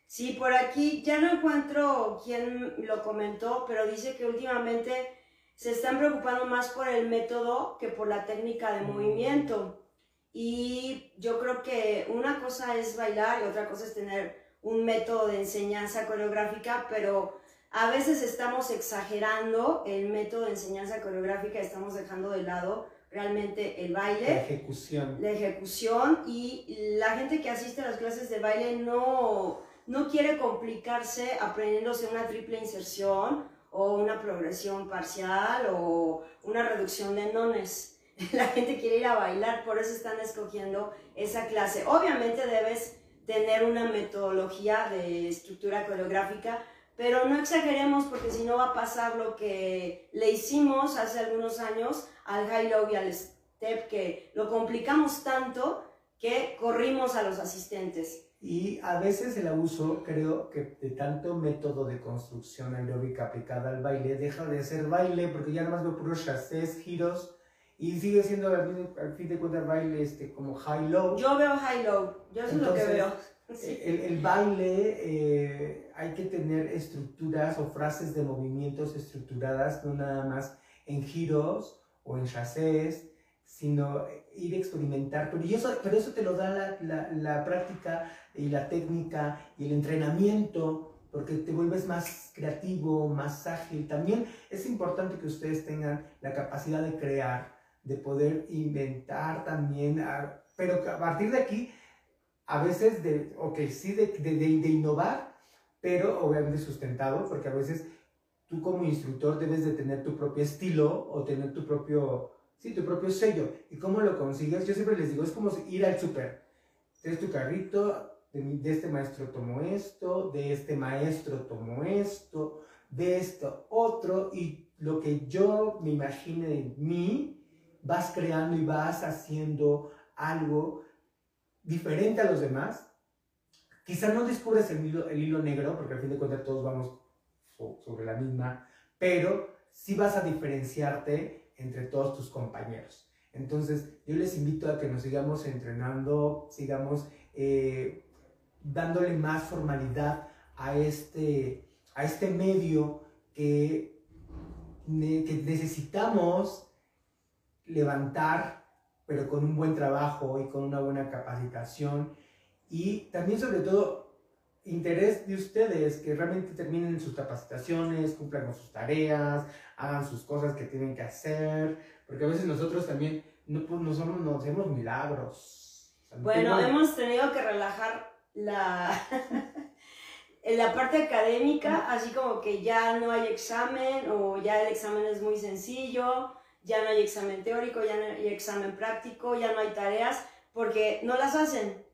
Speaker 2: Sí, por aquí ya no encuentro quién lo comentó, pero dice que últimamente se están preocupando más por el método que por la técnica de
Speaker 3: Mm.
Speaker 2: movimiento. Y yo creo que una cosa es bailar y otra cosa es tener un método de enseñanza coreográfica, pero a veces estamos exagerando el método de enseñanza coreográfica, estamos dejando de lado realmente el baile
Speaker 3: La ejecución.
Speaker 2: la ejecución y la gente que asiste a las clases de baile no, no quiere complicarse aprendiéndose una triple inserción o una progresión parcial o una reducción de nones. La gente quiere ir a bailar, por eso están escogiendo esa clase. Obviamente debes tener una metodología de estructura coreográfica, pero no exageremos porque si no va a pasar lo que le hicimos hace algunos años al high low y al step, que lo complicamos tanto que corrimos a los asistentes.
Speaker 3: Y a veces el abuso, creo que de tanto método de construcción aeróbica aplicada al baile, deja de ser baile porque ya nada más veo puros chassés, giros, y sigue siendo al fin, al fin de cuentas baile este, como high-low.
Speaker 2: Yo veo high low, yo eso es lo que
Speaker 3: Entonces,
Speaker 2: veo.
Speaker 3: El, el baile eh, hay que tener estructuras o frases de movimientos estructuradas, no nada más en giros o en chassés, sino ir a experimentar. Pero, y eso, pero eso te lo da la, la, la práctica y la técnica y el entrenamiento, porque te vuelves más creativo, más ágil. También es importante que ustedes tengan la capacidad de crear, de poder inventar también, ah, pero a partir de aquí a veces de, ok, sí, de, de, de, de innovar, pero obviamente sustentado, porque a veces tú como instructor debes de tener tu propio estilo o tener tu propio, sí, tu propio sello. ¿Y cómo lo consigues? Yo siempre les digo, es como ir al súper. Tienes tu carrito, de, este maestro tomo esto, de este maestro tomo esto, de esto otro, y lo que yo me imagine de mí, vas creando y vas haciendo algo diferente a los demás. Quizá no descubres el hilo, el hilo negro, porque al fin de cuentas todos vamos so- sobre la misma, pero sí vas a diferenciarte entre todos tus compañeros. Entonces, yo les invito a que nos sigamos entrenando, sigamos eh, dándole más formalidad a este, a este medio que, ne- que necesitamos levantar, pero con un buen trabajo y con una buena capacitación. Y también, sobre todo, interés de ustedes que realmente terminen sus capacitaciones, cumplan con sus tareas, hagan sus cosas que tienen que hacer, porque a veces nosotros también no, pues, no somos, no hacemos milagros. O sea, no
Speaker 2: Bueno,
Speaker 3: tengo-
Speaker 2: hemos tenido que relajar la, en la parte académica, así como que ya no hay examen o ya el examen es muy sencillo, ya no hay examen teórico, ya no hay examen práctico, ya no hay tareas, porque no las hacen.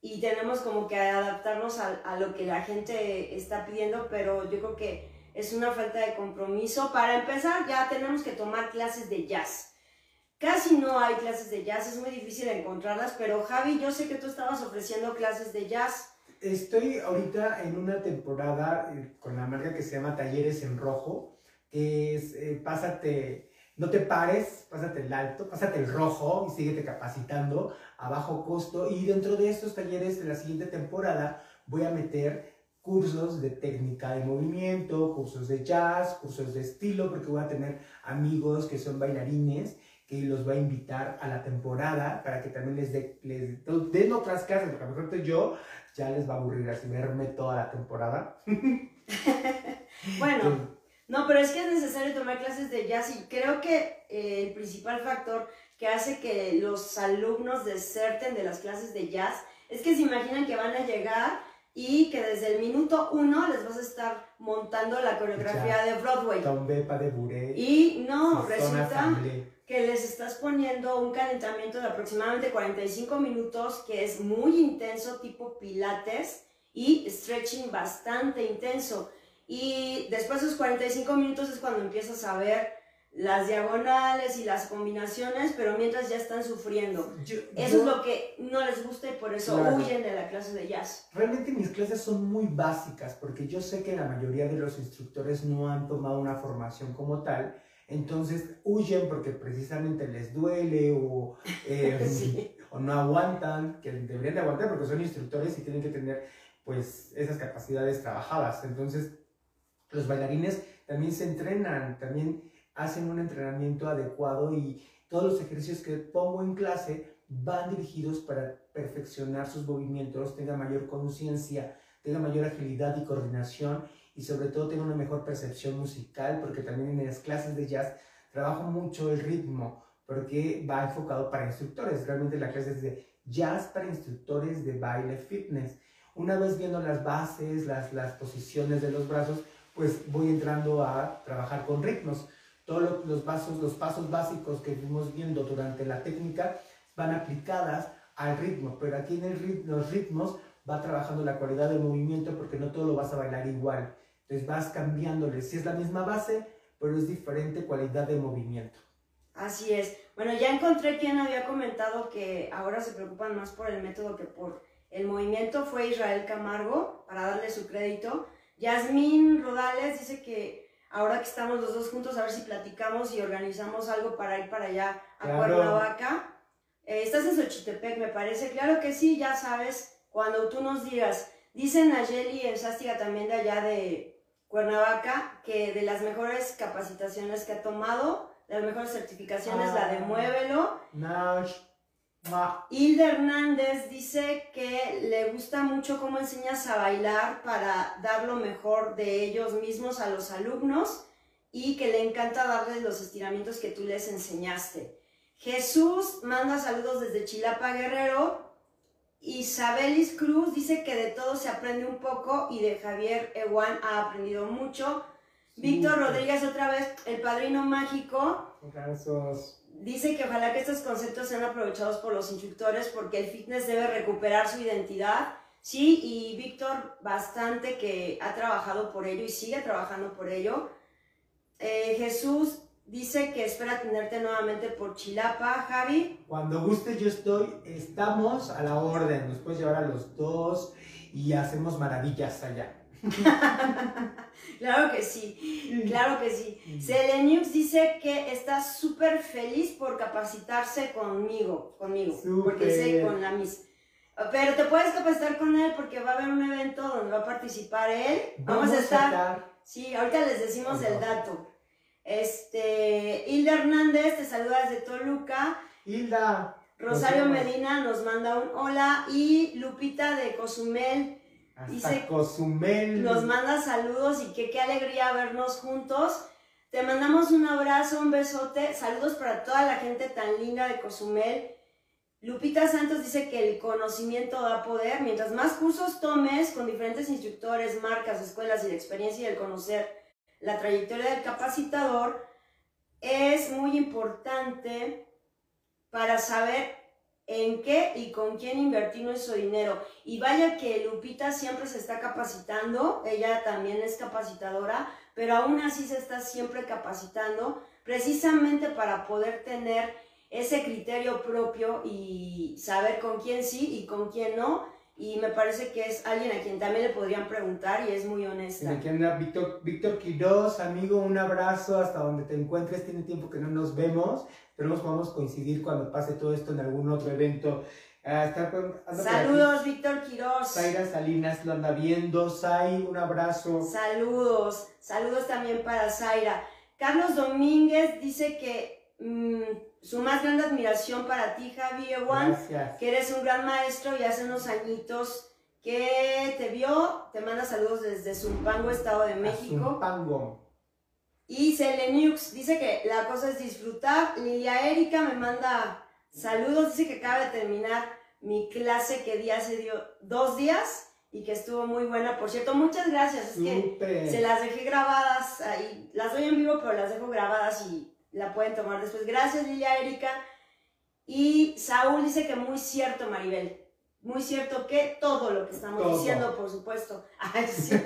Speaker 2: Y tenemos como que adaptarnos a, lo que la gente está pidiendo, pero yo creo que es una falta de compromiso. Para empezar, ya tenemos que tomar clases de jazz. Casi no hay clases de jazz, es muy difícil encontrarlas, pero Javi, yo sé que tú estabas ofreciendo clases de jazz.
Speaker 3: Estoy ahorita en una temporada eh, con la marca que se llama Talleres en Rojo, que es eh, pásate, no te pares, pásate el alto, pásate el rojo y síguete capacitando a bajo costo. Y dentro de estos talleres de la siguiente temporada voy a meter cursos de técnica de movimiento, cursos de jazz, cursos de estilo, porque voy a tener amigos que son bailarines que los voy a invitar a la temporada para que también les den les den otras clases, porque a lo mejor yo ya les va a aburrir así verme toda la temporada.
Speaker 2: bueno, no, pero es que es necesario tomar clases de jazz y creo que eh, el principal factor que hace que los alumnos deserten de las clases de jazz es que se imaginan que van a llegar y que desde el minuto uno les vas a estar montando la coreografía de Broadway.
Speaker 3: de
Speaker 2: Y no, resulta que les estás poniendo un calentamiento de aproximadamente 45 minutos que es muy intenso, tipo pilates y stretching bastante intenso. Y después de esos 45 minutos es cuando empiezas a ver las diagonales y las combinaciones, pero mientras ya están sufriendo. eso es lo que no les gusta y por eso huyen de la clase de jazz.
Speaker 3: Realmente mis clases son muy básicas porque yo sé que la mayoría de los instructores no han tomado una formación como tal, entonces huyen porque precisamente les duele o, eh, o no aguantan, que deberían de aguantar porque son instructores y tienen que tener pues esas capacidades trabajadas. Entonces los bailarines también se entrenan, también hacen un entrenamiento adecuado y todos los ejercicios que pongo en clase van dirigidos para perfeccionar sus movimientos, tenga mayor conciencia, tenga mayor agilidad y coordinación y sobre todo tenga una mejor percepción musical porque también en las clases de jazz trabajo mucho el ritmo porque va enfocado para instructores, realmente la clase es de jazz para instructores de baile fitness. Una vez viendo las bases, las, las posiciones de los brazos, pues voy entrando a trabajar con ritmos todos los pasos, los pasos básicos que fuimos viendo durante la técnica van aplicadas al ritmo, pero aquí en el los ritmos va trabajando la cualidad del movimiento porque no todo lo vas a bailar igual. Entonces vas cambiándole. Si es la misma base, pero es diferente cualidad de movimiento.
Speaker 2: Así es. Bueno, ya encontré quien había comentado que ahora se preocupan más por el método que por el movimiento. Fue Israel Camargo, para darle su crédito. Yasmín Rodales dice que ahora que estamos los dos juntos, a ver si platicamos y organizamos algo para ir para allá a Cuernavaca. Eh, estás en Xochitepec, me parece. Claro que sí, ya sabes, cuando tú nos digas. Dicen Nayeli en Sástiga también de allá de Cuernavaca que de las mejores capacitaciones que ha tomado, de las mejores certificaciones, la de ah. Muévelo. Hilda Hernández dice que le gusta mucho cómo enseñas a bailar para dar lo mejor de ellos mismos a los alumnos y que le encanta darles los estiramientos que tú les enseñaste. Jesús manda saludos desde Chilapa Guerrero. Isabelis Cruz dice que de todo se aprende un poco y de Javier Ewan ha aprendido mucho. Víctor Rodríguez otra vez, el padrino mágico.
Speaker 3: Gracias
Speaker 2: dice que ojalá que estos conceptos sean aprovechados por los instructores porque el fitness debe recuperar su identidad. Sí, y Víctor bastante que ha trabajado por ello y sigue trabajando por ello. Eh, Jesús dice que espera tenerte nuevamente por Chilapa, Javi.
Speaker 3: Cuando guste yo estoy, estamos a la orden, nos puedes llevar a los dos y hacemos maravillas allá.
Speaker 2: claro que sí, claro que sí. Selenius dice que está súper feliz por capacitarse conmigo, conmigo, porque sé con la mis. Pero te puedes capacitar con él porque va a haber un evento donde va a participar él. Vamos, a, estar, Sí, ahorita les decimos el dato. Este, Hilda Hernández te saluda desde Toluca.
Speaker 3: Hilda.
Speaker 2: Rosario Medina nos manda un hola y Lupita de Cozumel
Speaker 3: Dice, Cozumel.
Speaker 2: Nos manda saludos y que qué alegría vernos juntos. Te mandamos un abrazo, un besote. Saludos para toda la gente tan linda de Cozumel. Lupita Santos dice que el conocimiento da poder. Mientras más cursos tomes con diferentes instructores, marcas, escuelas y la experiencia y el conocer la trayectoria del capacitador, es muy importante para saber en qué y con quién invertir nuestro dinero. Y vaya que Lupita siempre se está capacitando, ella también es capacitadora, pero aún así se está siempre capacitando precisamente para poder tener ese criterio propio y saber con quién sí y con quién no. Y me parece que es alguien a quien también le podrían preguntar y es muy honesta.
Speaker 3: Víctor, Víctor Quiroz, amigo, un abrazo hasta donde te encuentres. Tiene tiempo que no nos vemos. Esperemos podamos coincidir cuando pase todo esto en algún otro evento Ah, está
Speaker 2: Saludos, Víctor. Quiroz.
Speaker 3: Zaira Salinas lo anda viendo. Sai, un abrazo.
Speaker 2: Saludos, saludos también para Zaira. Carlos Domínguez dice que mm, su más grande admiración para ti, Javi Ewan,
Speaker 3: Gracias.
Speaker 2: que eres un gran maestro y hace unos añitos que te vio, te manda saludos desde Zumpango, Estado de México.
Speaker 3: Pango.
Speaker 2: Y Selenux dice que la cosa es disfrutar. Lilia Erika me manda saludos, dice que acaba de terminar mi clase que di hace dio- dos días y que estuvo muy buena. Por cierto, muchas gracias. Es que se las dejé grabadas ahí. Las doy en vivo, pero las dejo grabadas y la pueden tomar después. Gracias, Lilia Erika. Y Saúl dice que muy cierto, Maribel. Muy cierto que todo lo que estamos
Speaker 3: Todo.
Speaker 2: diciendo, por supuesto. Ay, sí.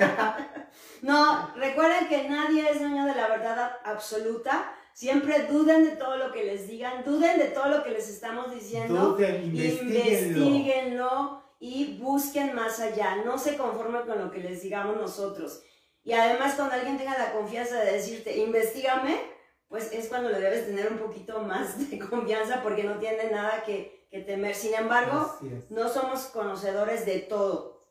Speaker 2: no, recuerden que nadie es dueño de la verdad absoluta. Siempre duden de todo lo que les digan, duden de todo lo que les estamos diciendo.
Speaker 3: Duden, investiguenlo.
Speaker 2: Investíguenlo y busquen más allá. No se conformen con lo que les digamos nosotros. Y además, cuando alguien tenga la confianza de decirte, investigame, pues es cuando le debes tener un poquito más de confianza porque no tiene nada que, que temer. Sin embargo, no somos conocedores de todo.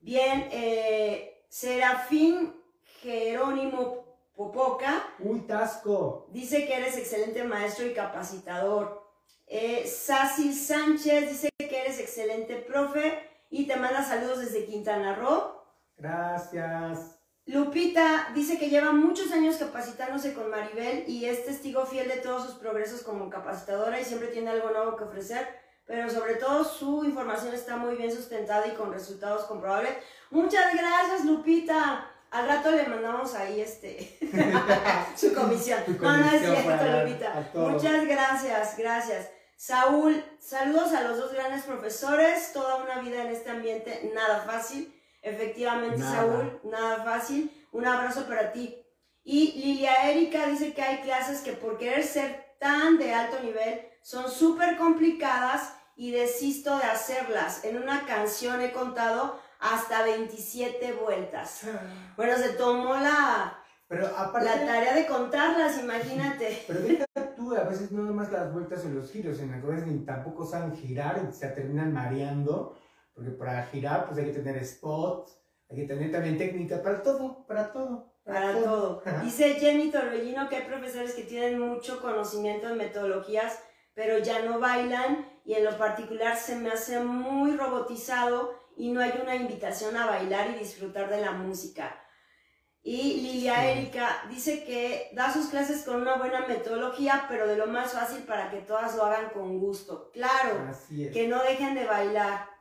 Speaker 2: Bien, eh, Serafín Jerónimo Popoca
Speaker 3: Uy, Tasco.
Speaker 2: dice que eres excelente maestro y capacitador. Eh, Sánchez dice que eres excelente profe y te manda saludos desde Quintana Roo.
Speaker 3: Gracias.
Speaker 2: Lupita dice que lleva muchos años capacitándose con Maribel y es testigo fiel de todos sus progresos como capacitadora y siempre tiene algo nuevo que ofrecer, pero sobre todo su información está muy bien sustentada y con resultados comprobables. Muchas gracias, Lupita. Al rato le mandamos ahí este su comisión.
Speaker 3: Tu
Speaker 2: No, no es
Speaker 3: comisión
Speaker 2: cierto, Lupita. Muchas gracias, gracias. Saúl, saludos a los dos grandes profesores. Toda una vida en este ambiente, nada fácil. Efectivamente,
Speaker 3: Nada.
Speaker 2: Saúl, nada fácil. Un abrazo para ti. Y Lilia Erika dice que hay clases que por querer ser tan de alto nivel son súper complicadas y desisto de hacerlas. En una canción he contado hasta 27 vueltas. Bueno, se tomó la,
Speaker 3: Pero aparte.
Speaker 2: la tarea de contarlas, imagínate.
Speaker 3: Pero deja tú, a veces no nomás las vueltas o los giros, en algunas ni tampoco saben girar se terminan mareando, porque para girar pues hay que tener spot, hay que tener también técnica, para todo, para todo.
Speaker 2: Para todo. Dice Jenny Torbellino que hay profesores que tienen mucho conocimiento en metodologías, pero ya no bailan y en lo particular se me hace muy robotizado y no hay una invitación a bailar y disfrutar de la música. Y Lilia. Erika dice que da sus clases con una buena metodología, pero de lo más fácil para que todas lo hagan con gusto. Claro,
Speaker 3: Así es.
Speaker 2: que no dejen de bailar.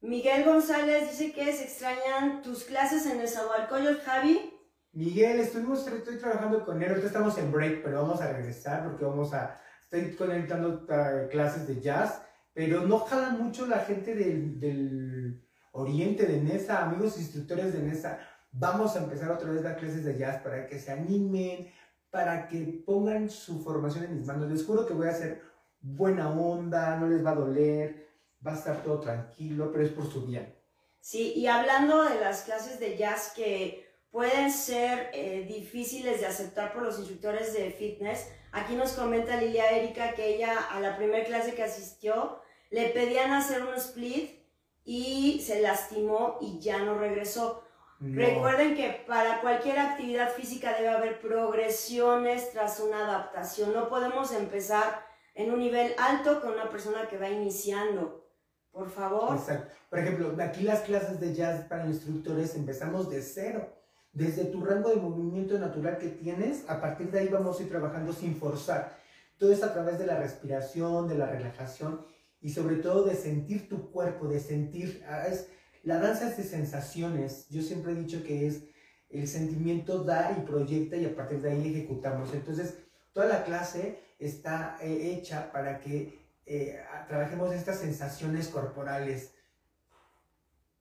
Speaker 2: Miguel González dice que se extrañan tus clases en el Zahualcoyot, Javi.
Speaker 3: Miguel, estuvimos, estoy trabajando con él, ahorita estamos en break, pero vamos a regresar porque vamos a, estoy conectando uh, clases de jazz, pero no jalan mucho la gente del, del oriente de Nesa, amigos instructores de Nesa, vamos a empezar otra vez las clases de jazz para que se animen, para que pongan su formación en mis manos, les juro que voy a hacer buena onda, no les va a doler, va a estar todo tranquilo, pero es por su bien.
Speaker 2: Sí, y hablando de las clases de jazz que pueden ser eh, difíciles de aceptar por los instructores de fitness, aquí nos comenta Lilia Erika que ella a la primera clase que asistió le pedían hacer un split y se lastimó y ya no regresó.
Speaker 3: No.
Speaker 2: Recuerden que para cualquier actividad física debe haber progresiones tras una adaptación. No podemos empezar en un nivel alto con una persona que va iniciando. Por favor.
Speaker 3: Exacto. Por ejemplo, aquí las clases de jazz para instructores empezamos de cero. Desde tu rango de movimiento natural que tienes, a partir de ahí vamos a ir trabajando sin forzar. Todo es a través de la respiración, de la relajación y sobre todo de sentir tu cuerpo, de sentir... ah, Es, la danza es de sensaciones. Yo siempre he dicho que es el sentimiento da y proyecta y a partir de ahí ejecutamos. Entonces, toda la clase está eh, hecha para que eh, trabajemos estas sensaciones corporales.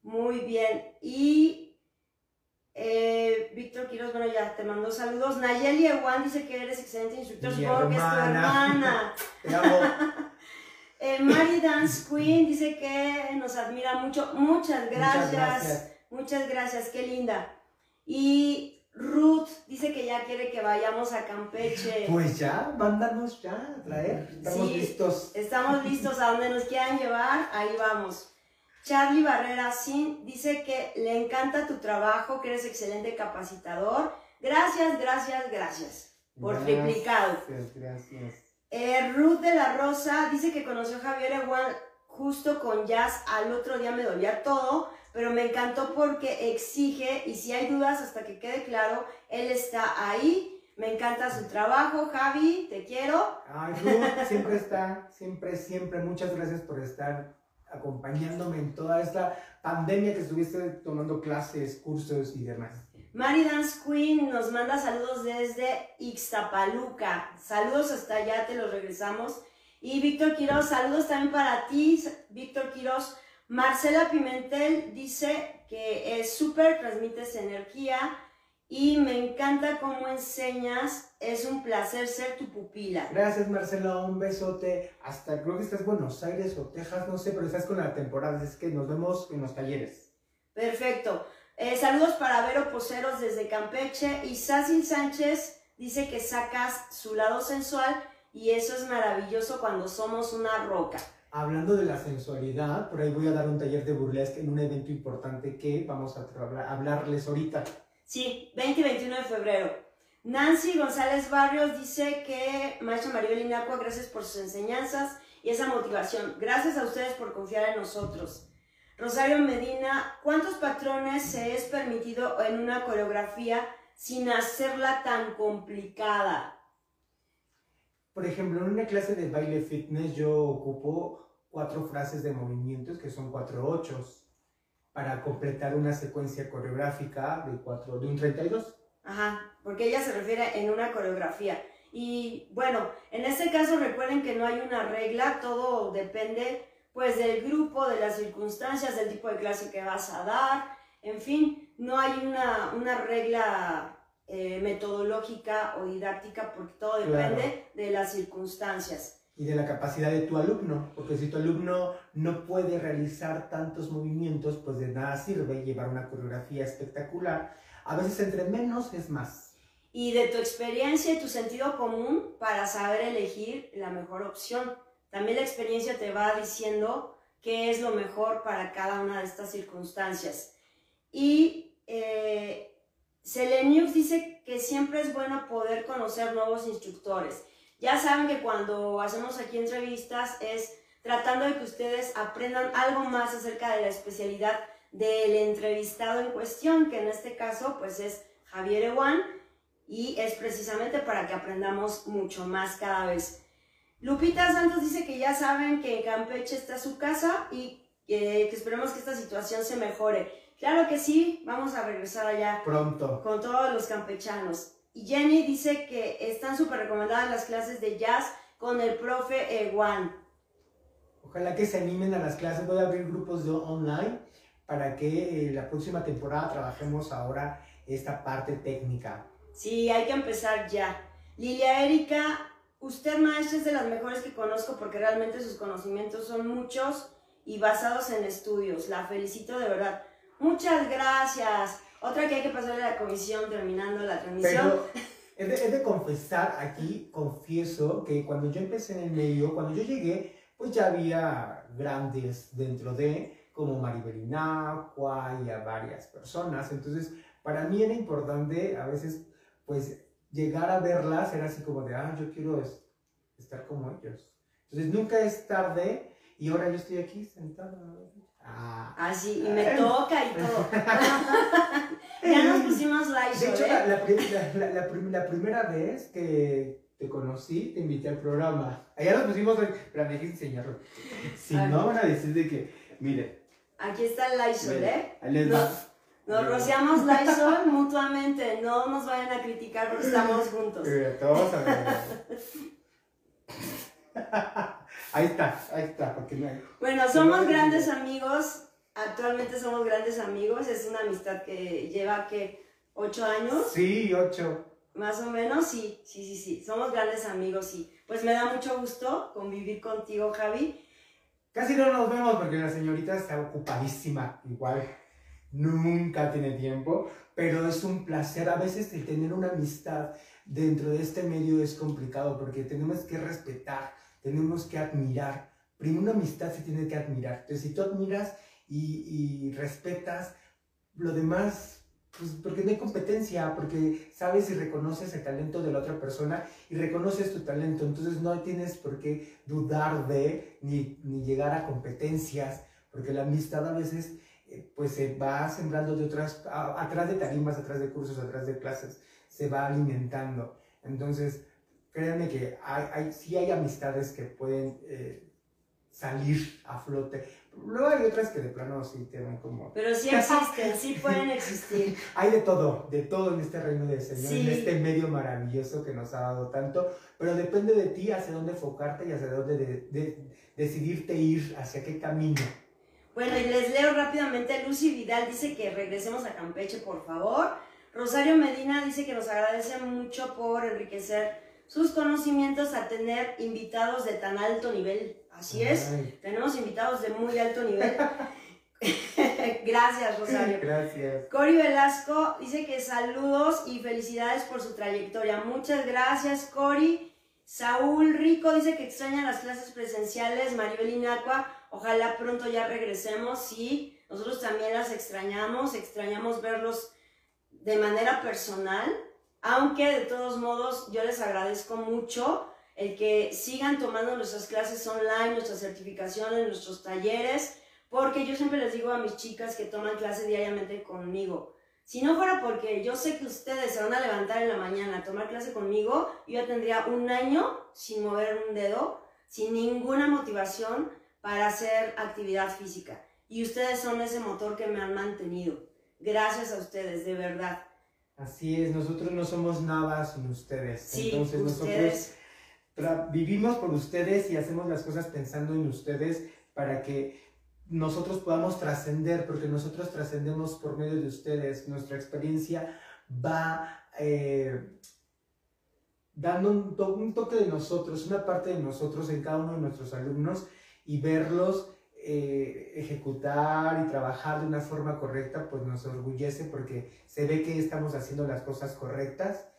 Speaker 2: Muy bien. Y eh, Víctor Quiroz, bueno, ya te mandó saludos. Nayeli Ewan dice que eres excelente instructor.
Speaker 3: Mi
Speaker 2: Supongo que es tu
Speaker 3: hermana.
Speaker 2: hermana.
Speaker 3: Te amo.
Speaker 2: Eh, Mary Dance Queen dice que nos admira mucho. Muchas gracias.
Speaker 3: Muchas gracias.
Speaker 2: Muchas gracias, qué linda. Y Ruth dice que ya quiere que vayamos a Campeche.
Speaker 3: Pues ya, mándanos ya a traer. Estamos
Speaker 2: Sí.
Speaker 3: listos.
Speaker 2: Estamos listos a donde nos quieran llevar, ahí vamos. Charlie Barrera Sin dice que le encanta tu trabajo, que eres excelente capacitador. Gracias, gracias, gracias. Por triplicado.
Speaker 3: Gracias, gracias.
Speaker 2: Eh, Ruth de la Rosa dice que conoció a Javier Egual justo con Jazz. Al otro día me dolía todo, pero me encantó porque exige y si hay dudas hasta que quede claro, él está ahí. Me encanta su trabajo, Javi, te quiero.
Speaker 3: Ay, Ruth, siempre está, siempre, siempre. Muchas gracias por estar acompañándome en toda esta pandemia que estuviste tomando clases, cursos y demás.
Speaker 2: Mary Dance Queen nos manda saludos desde Ixtapaluca. Saludos hasta allá, te los regresamos. Y Víctor Quiroz, saludos también para ti, Víctor Quiroz. Marcela Pimentel dice que es súper, transmites energía y me encanta cómo enseñas. Es un placer ser tu pupila.
Speaker 3: Gracias, Marcela. Un besote. Hasta creo que estás en Buenos Aires o Texas, no sé, pero estás con la temporada. Es que nos vemos en los talleres.
Speaker 2: Perfecto. Eh, saludos para Vero Poceros desde Campeche. Y Sácil Sánchez dice que sacas su lado sensual y eso es maravilloso cuando somos una roca.
Speaker 3: Hablando de la sensualidad, por ahí voy a dar un taller de burlesque en un evento importante que vamos a hablarles ahorita.
Speaker 2: Sí, 20 y 21 de febrero. Nancy González Barrios dice que Maestra Maribel Inacua, gracias por sus enseñanzas y esa motivación. Gracias a ustedes por confiar en nosotros. Rosario Medina, ¿cuántos patrones se es permitido en una coreografía sin hacerla tan complicada?
Speaker 3: Por ejemplo, en una clase de baile fitness yo ocupo cuatro frases de movimientos que son cuatro ochos para completar una secuencia coreográfica de, cuatro, de un 32.
Speaker 2: Ajá, porque ella se refiere en una coreografía. Y bueno, en este caso recuerden que no hay una regla, todo depende pues del grupo, de las circunstancias, del tipo de clase que vas a dar, en fin, no hay una, una regla eh, metodológica o didáctica porque todo depende de las circunstancias.
Speaker 3: Y de la capacidad de tu alumno, porque si tu alumno no puede realizar tantos movimientos, pues de nada sirve llevar una coreografía espectacular. A veces entre menos es más.
Speaker 2: y de tu experiencia y tu sentido común para saber elegir la mejor opción. También la experiencia te va diciendo qué es lo mejor para cada una de estas circunstancias. Y eh, Selenius dice que siempre es bueno poder conocer nuevos instructores. Ya saben que cuando hacemos aquí entrevistas es tratando de que ustedes aprendan algo más acerca de la especialidad del entrevistado en cuestión, que en este caso pues es Javier Ewan, y es precisamente para que aprendamos mucho más cada vez. Lupita Santos dice que ya saben que en Campeche está su casa y eh, que esperemos que esta situación se mejore. Claro que sí, vamos a regresar allá
Speaker 3: Pronto.
Speaker 2: con todos los campechanos. Y Jenny dice que están súper recomendadas las clases de jazz con el profe Ewan.
Speaker 3: Ojalá que se animen a las clases. Voy a abrir grupos de online para que eh, la próxima temporada trabajemos ahora esta parte técnica.
Speaker 2: Sí, hay que empezar ya. Lilia Erika, usted maestra es de las mejores que conozco porque realmente sus conocimientos son muchos y basados en estudios. La felicito de verdad. Muchas gracias. Otra que hay que pasarle a la comisión terminando la transmisión.
Speaker 3: Pero he de, confesar aquí, confieso que cuando yo empecé en el medio, cuando yo llegué, pues ya había grandes dentro de, como Maribel Inacua y a varias personas. Entonces, para mí era importante a veces, pues, llegar a verlas, era así como de, ah, yo quiero es- estar como ellos. Entonces, nunca es tarde y ahora yo estoy aquí sentada. Ah.
Speaker 2: Así, y me toca y todo. ya nos pusimos
Speaker 3: De
Speaker 2: Lysol,
Speaker 3: hecho,
Speaker 2: ¿eh?
Speaker 3: la, la la- prim- la primera vez que te conocí, te invité al programa. Allá nos pusimos, pero me dijiste enseñarlo. Si
Speaker 2: Ay.
Speaker 3: no, van a decir de que, mire,
Speaker 2: Aquí está el Lysol, ¿eh?
Speaker 3: les
Speaker 2: No.
Speaker 3: va.
Speaker 2: Nos rociamos Lysol mutuamente. No nos vayan a criticar porque estamos juntos.
Speaker 3: Todos a. Ahí está, ahí está.
Speaker 2: Bueno, somos grandes amigos. Actualmente somos grandes amigos. Es una amistad que lleva que ocho años,
Speaker 3: Sí, ocho.
Speaker 2: más o menos. Sí, sí, sí, sí. Somos grandes amigos, sí. Pues me da mucho gusto convivir contigo, Javi.
Speaker 3: Casi no nos vemos porque la señorita está ocupadísima, igual. nunca tiene tiempo, pero es un placer. A veces el tener una amistad dentro de este medio es complicado porque tenemos que respetar, tenemos que admirar. Primero una amistad se tiene que admirar. Entonces, si tú admiras y, y respetas, lo demás, pues porque no hay competencia, porque sabes y reconoces el talento de la otra persona y reconoces tu talento. Entonces no tienes por qué dudar de ni, ni llegar a competencias, porque la amistad a veces eh, pues se va sembrando de otras, a- atrás de tarimas, atrás de cursos, atrás de clases, se va alimentando. Entonces, créanme que hay, hay, sí hay amistades que pueden eh, salir a flote. Luego hay otras que de plano sí tienen como...
Speaker 2: Pero sí existen, sí pueden existir.
Speaker 3: Hay de todo, de todo en este reino del Señor,
Speaker 2: Sí.
Speaker 3: en este medio maravilloso que nos ha dado tanto, pero depende de ti hacia dónde enfocarte y hacia dónde de- de- decidirte ir, hacia qué camino.
Speaker 2: Bueno, y les leo rápidamente. Lucy Vidal dice que regresemos a Campeche, por favor. Rosario Medina dice que nos agradece mucho por enriquecer sus conocimientos a tener invitados de tan alto nivel. Así es,
Speaker 3: Ay,
Speaker 2: tenemos invitados de muy alto nivel. Gracias, Rosario.
Speaker 3: gracias.
Speaker 2: Cori Velasco dice que saludos y felicidades por su trayectoria. Muchas gracias, Cori. Saúl Rico dice que extraña las clases presenciales. Maribel Inacua, ojalá pronto ya regresemos. Sí, nosotros también las extrañamos. Extrañamos verlos de manera personal. Aunque de todos modos yo les agradezco mucho el que sigan tomando nuestras clases online, nuestras certificaciones, nuestros talleres. Porque yo siempre les digo a mis chicas que toman clase diariamente conmigo, si no fuera porque yo sé que ustedes se van a levantar en la mañana a tomar clase conmigo, yo tendría un año sin mover un dedo, sin ninguna motivación para hacer actividad física. Y ustedes son ese motor que me han mantenido. Gracias a ustedes, de verdad.
Speaker 3: Así es, nosotros no somos nada sin ustedes.
Speaker 2: Sí,
Speaker 3: Entonces
Speaker 2: ustedes.
Speaker 3: nosotros vivimos por ustedes y hacemos las cosas pensando en ustedes para que nosotros podamos trascender, porque nosotros trascendemos por medio de ustedes. Nuestra experiencia va eh, dando un, to- un toque de nosotros, una parte de nosotros en cada uno de nuestros alumnos y verlos eh, ejecutar y trabajar de una forma correcta, pues nos orgullece porque se ve que estamos haciendo las cosas correctas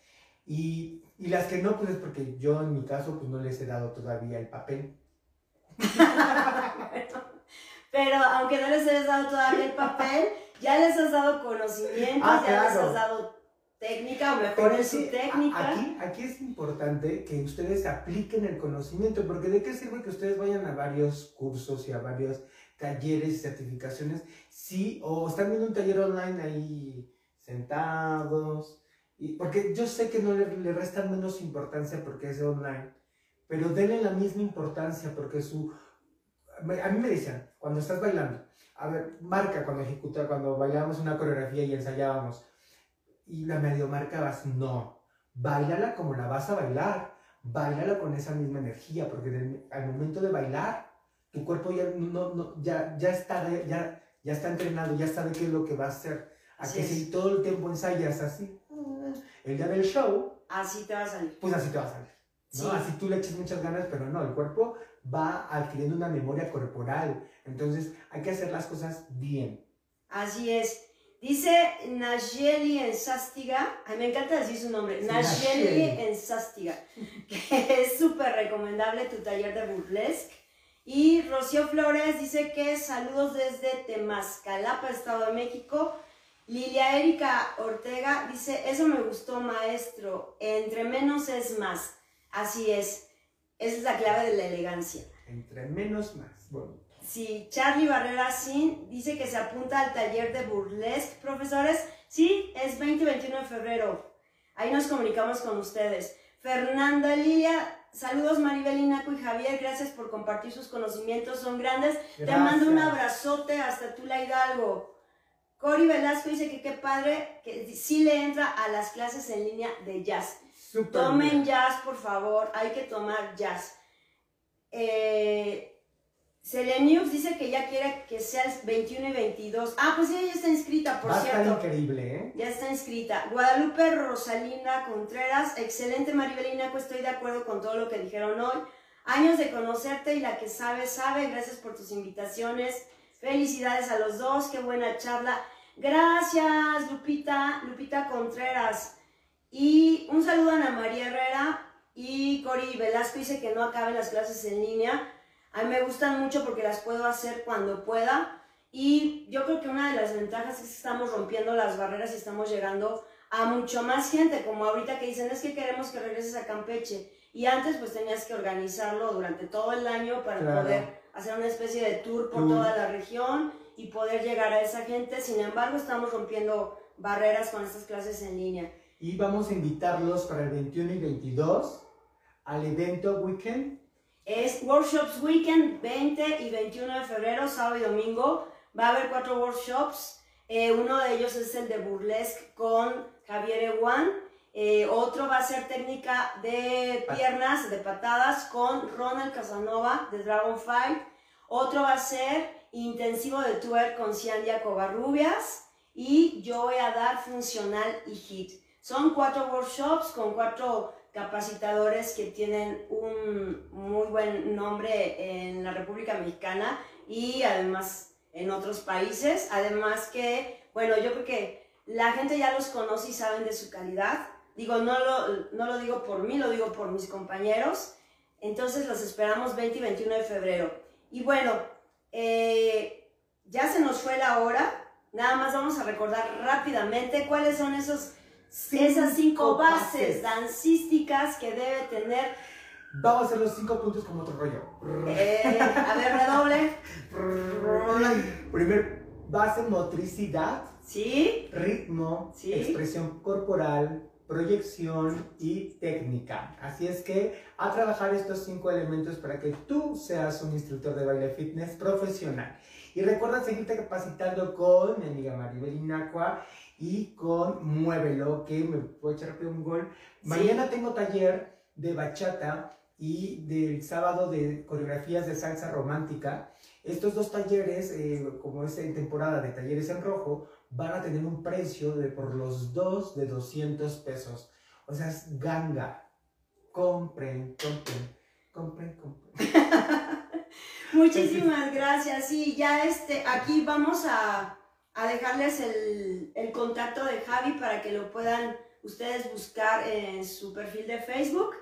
Speaker 3: y, y las que no, pues es porque yo en mi caso pues no les he dado todavía el papel.
Speaker 2: Pero aunque no les hayas dado todavía el papel, ya les has dado conocimientos,
Speaker 3: Ah,
Speaker 2: ya les has dado técnica, o mejor
Speaker 3: Pero
Speaker 2: en
Speaker 3: es
Speaker 2: su técnica.
Speaker 3: Aquí, aquí es importante que ustedes apliquen el conocimiento, porque ¿de qué sirve que ustedes vayan a varios cursos y a varios talleres y certificaciones si o están viendo un taller online ahí sentados? Y, porque yo sé que no le, le restan menos importancia porque es online, pero denle la misma importancia porque su... A mí me decían, cuando estás bailando, a ver, marca cuando ejecuta, cuando bailábamos una coreografía y ensayábamos, y la medio marcabas, no, bailala como la vas a bailar, bailala con esa misma energía, porque al momento de bailar, tu cuerpo ya, no, no, ya, ya, está, ya, ya está entrenado, ya sabe qué es lo que va a hacer. A que si todo el tiempo ensayas así, el día del show,
Speaker 2: Así te va a salir.
Speaker 3: pues así te va a salir. ¿no?
Speaker 2: Sí.
Speaker 3: Así tú le echas muchas ganas, pero no, el cuerpo va adquiriendo una memoria corporal. Entonces hay que hacer las cosas bien.
Speaker 2: Así es. Dice Nayeli Ensástiga, ay, me encanta decir su nombre, Nayeli. Ensástiga, que es súper recomendable tu taller de burlesque. Y Rocío Flores dice que saludos desde Temascalapa, Estado de México. Lilia Erika Ortega dice, eso me gustó maestro, entre menos es más. Así es, esa es la clave de la elegancia.
Speaker 3: Entre menos más. Bueno,
Speaker 2: Sí, Charlie Barrera Sin dice que se apunta al taller de burlesque, profesores. Sí, es 20 y 21 de febrero. Ahí nos comunicamos con ustedes. Fernanda Lilia, saludos Maribel Inaco y Javier, gracias por compartir sus conocimientos, son grandes. Te mando un abrazote hasta Tula Hidalgo. Cori Velasco dice que qué padre, que sí le entra a las clases en línea de jazz. Tomen
Speaker 3: bien.
Speaker 2: jazz, por favor. Hay que tomar jazz. Eh, Selenius dice que ya quiere que sea el 21 y 22. Ah, pues ella ya está inscrita, por
Speaker 3: Va
Speaker 2: cierto.
Speaker 3: increíble, ¿eh?
Speaker 2: Ya está inscrita. Guadalupe Rosalinda Contreras. Excelente, Maribelina. Pues estoy de acuerdo con todo lo que dijeron hoy. Años de conocerte y la que sabe, sabe. Gracias por tus invitaciones. Felicidades a los dos. Qué buena charla. Gracias, Lupita, Lupita Contreras. Y un saludo a Ana María Herrera y Cori Velasco dice que no acaben las clases en línea. A mí me gustan mucho porque las puedo hacer cuando pueda. Y yo creo que una de las ventajas es que estamos rompiendo las barreras y estamos llegando a mucho más gente, como ahorita que dicen, es que queremos que regreses a Campeche. Y antes pues tenías que organizarlo durante todo el año para
Speaker 3: Claro.
Speaker 2: poder hacer una especie de tour por toda la región y poder llegar a esa gente. Sin embargo, estamos rompiendo barreras con estas clases en línea.
Speaker 3: Y vamos a invitarlos para el 21 y 22 al evento Weekend.
Speaker 2: Es Workshops Weekend 20 y 21 de febrero, sábado y domingo. Va a haber cuatro workshops. Eh, uno de ellos es el de Burlesque con Javier Ewan. Eh, otro va a ser técnica de piernas, de patadas con Ronald Casanova de Dragonfly. Otro va a ser intensivo de twerk con Ciandia Covarrubias. Y yo voy a dar funcional y hit. Son cuatro workshops con cuatro capacitadores que tienen un muy buen nombre en la República Mexicana y además en otros países. Además que, bueno, yo creo que la gente ya los conoce y saben de su calidad. Digo, no lo, no lo digo por mí, lo digo por mis compañeros. Entonces los esperamos 20 y 21 de febrero. Y bueno, eh, ya se nos fue la hora. Nada más vamos a recordar rápidamente cuáles son esos, esas cinco bases dancísticas que debe tener.
Speaker 3: Vamos a hacer los cinco puntos como otro rollo.
Speaker 2: eh, a ver, redoble.
Speaker 3: Primer, base motricidad,
Speaker 2: ¿Sí?
Speaker 3: ritmo,
Speaker 2: Sí.
Speaker 3: expresión corporal, proyección y técnica. Así es que a trabajar estos cinco elementos para que tú seas un instructor de baile fitness profesional. Y recuerda seguirte capacitando con mi amiga Maribel Inacua y con Muévelo, que me puedo echar rápido un gol. Mañana tengo taller de bachata y del sábado de coreografías de salsa romántica. Estos dos talleres, eh, como es en temporada de talleres en rojo, van a tener un precio de por los dos de 200 pesos. O sea, es ganga. Compren, compren, compren, compren.
Speaker 2: Muchísimas gracias. Sí, ya este, aquí vamos a, a dejarles el, el contacto de Javi para que lo puedan ustedes buscar en su perfil de Facebook.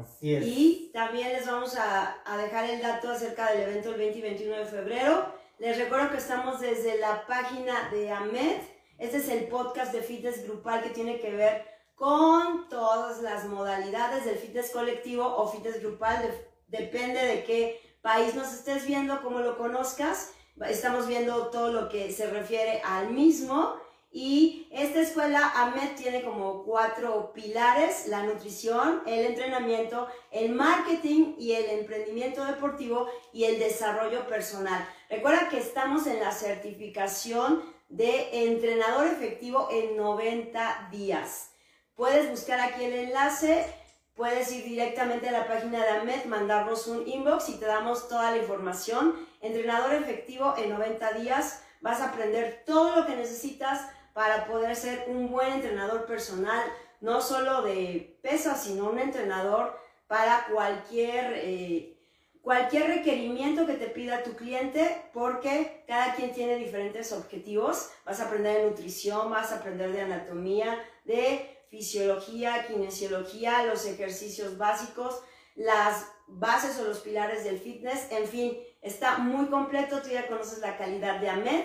Speaker 3: Así es.
Speaker 2: Y también les vamos a, a dejar el dato acerca del evento el 20 y 21 de febrero. Les recuerdo que estamos desde la página de AMED. Este es el podcast de fitness grupal que tiene que ver con todas las modalidades del fitness colectivo o fitness grupal. De- depende de qué país nos estés viendo, cómo lo conozcas. Estamos viendo todo lo que se refiere al mismo. Y esta escuela AMED tiene como cuatro pilares, la nutrición, el entrenamiento, el marketing y el emprendimiento deportivo y el desarrollo personal. Recuerda que estamos en la certificación de entrenador efectivo en 90 días. Puedes buscar aquí el enlace, puedes ir directamente a la página de AMED, mandarnos un inbox y te damos toda la información. Entrenador efectivo en 90 días, vas a aprender todo lo que necesitas para poder ser un buen entrenador personal, no solo de pesas, sino un entrenador para cualquier, eh, cualquier requerimiento que te pida tu cliente, porque cada quien tiene diferentes objetivos. Vas a aprender de nutrición, vas a aprender de anatomía, de fisiología, kinesiología, los ejercicios básicos, las bases o los pilares del fitness, en fin, está muy completo, tú ya conoces la calidad de AMED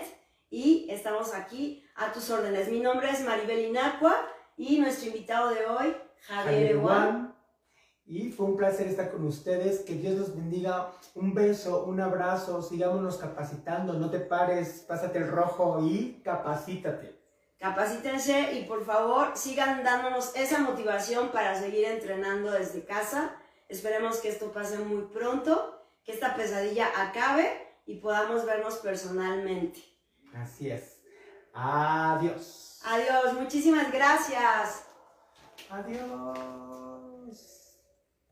Speaker 2: y estamos aquí a tus órdenes. Mi nombre es Maribel Inacua y nuestro invitado de hoy, Javier.
Speaker 3: Ewan. Y fue un placer estar con ustedes. Que Dios los bendiga. Un beso, un abrazo. Sigámonos capacitando. No te pares. Pásate el rojo y capacítate.
Speaker 2: Capacítense y por favor sigan dándonos esa motivación para seguir entrenando desde casa. Esperemos que esto pase muy pronto, que esta pesadilla acabe y podamos vernos personalmente.
Speaker 3: Así es. Adiós.
Speaker 2: Adiós, muchísimas gracias.
Speaker 3: Adiós.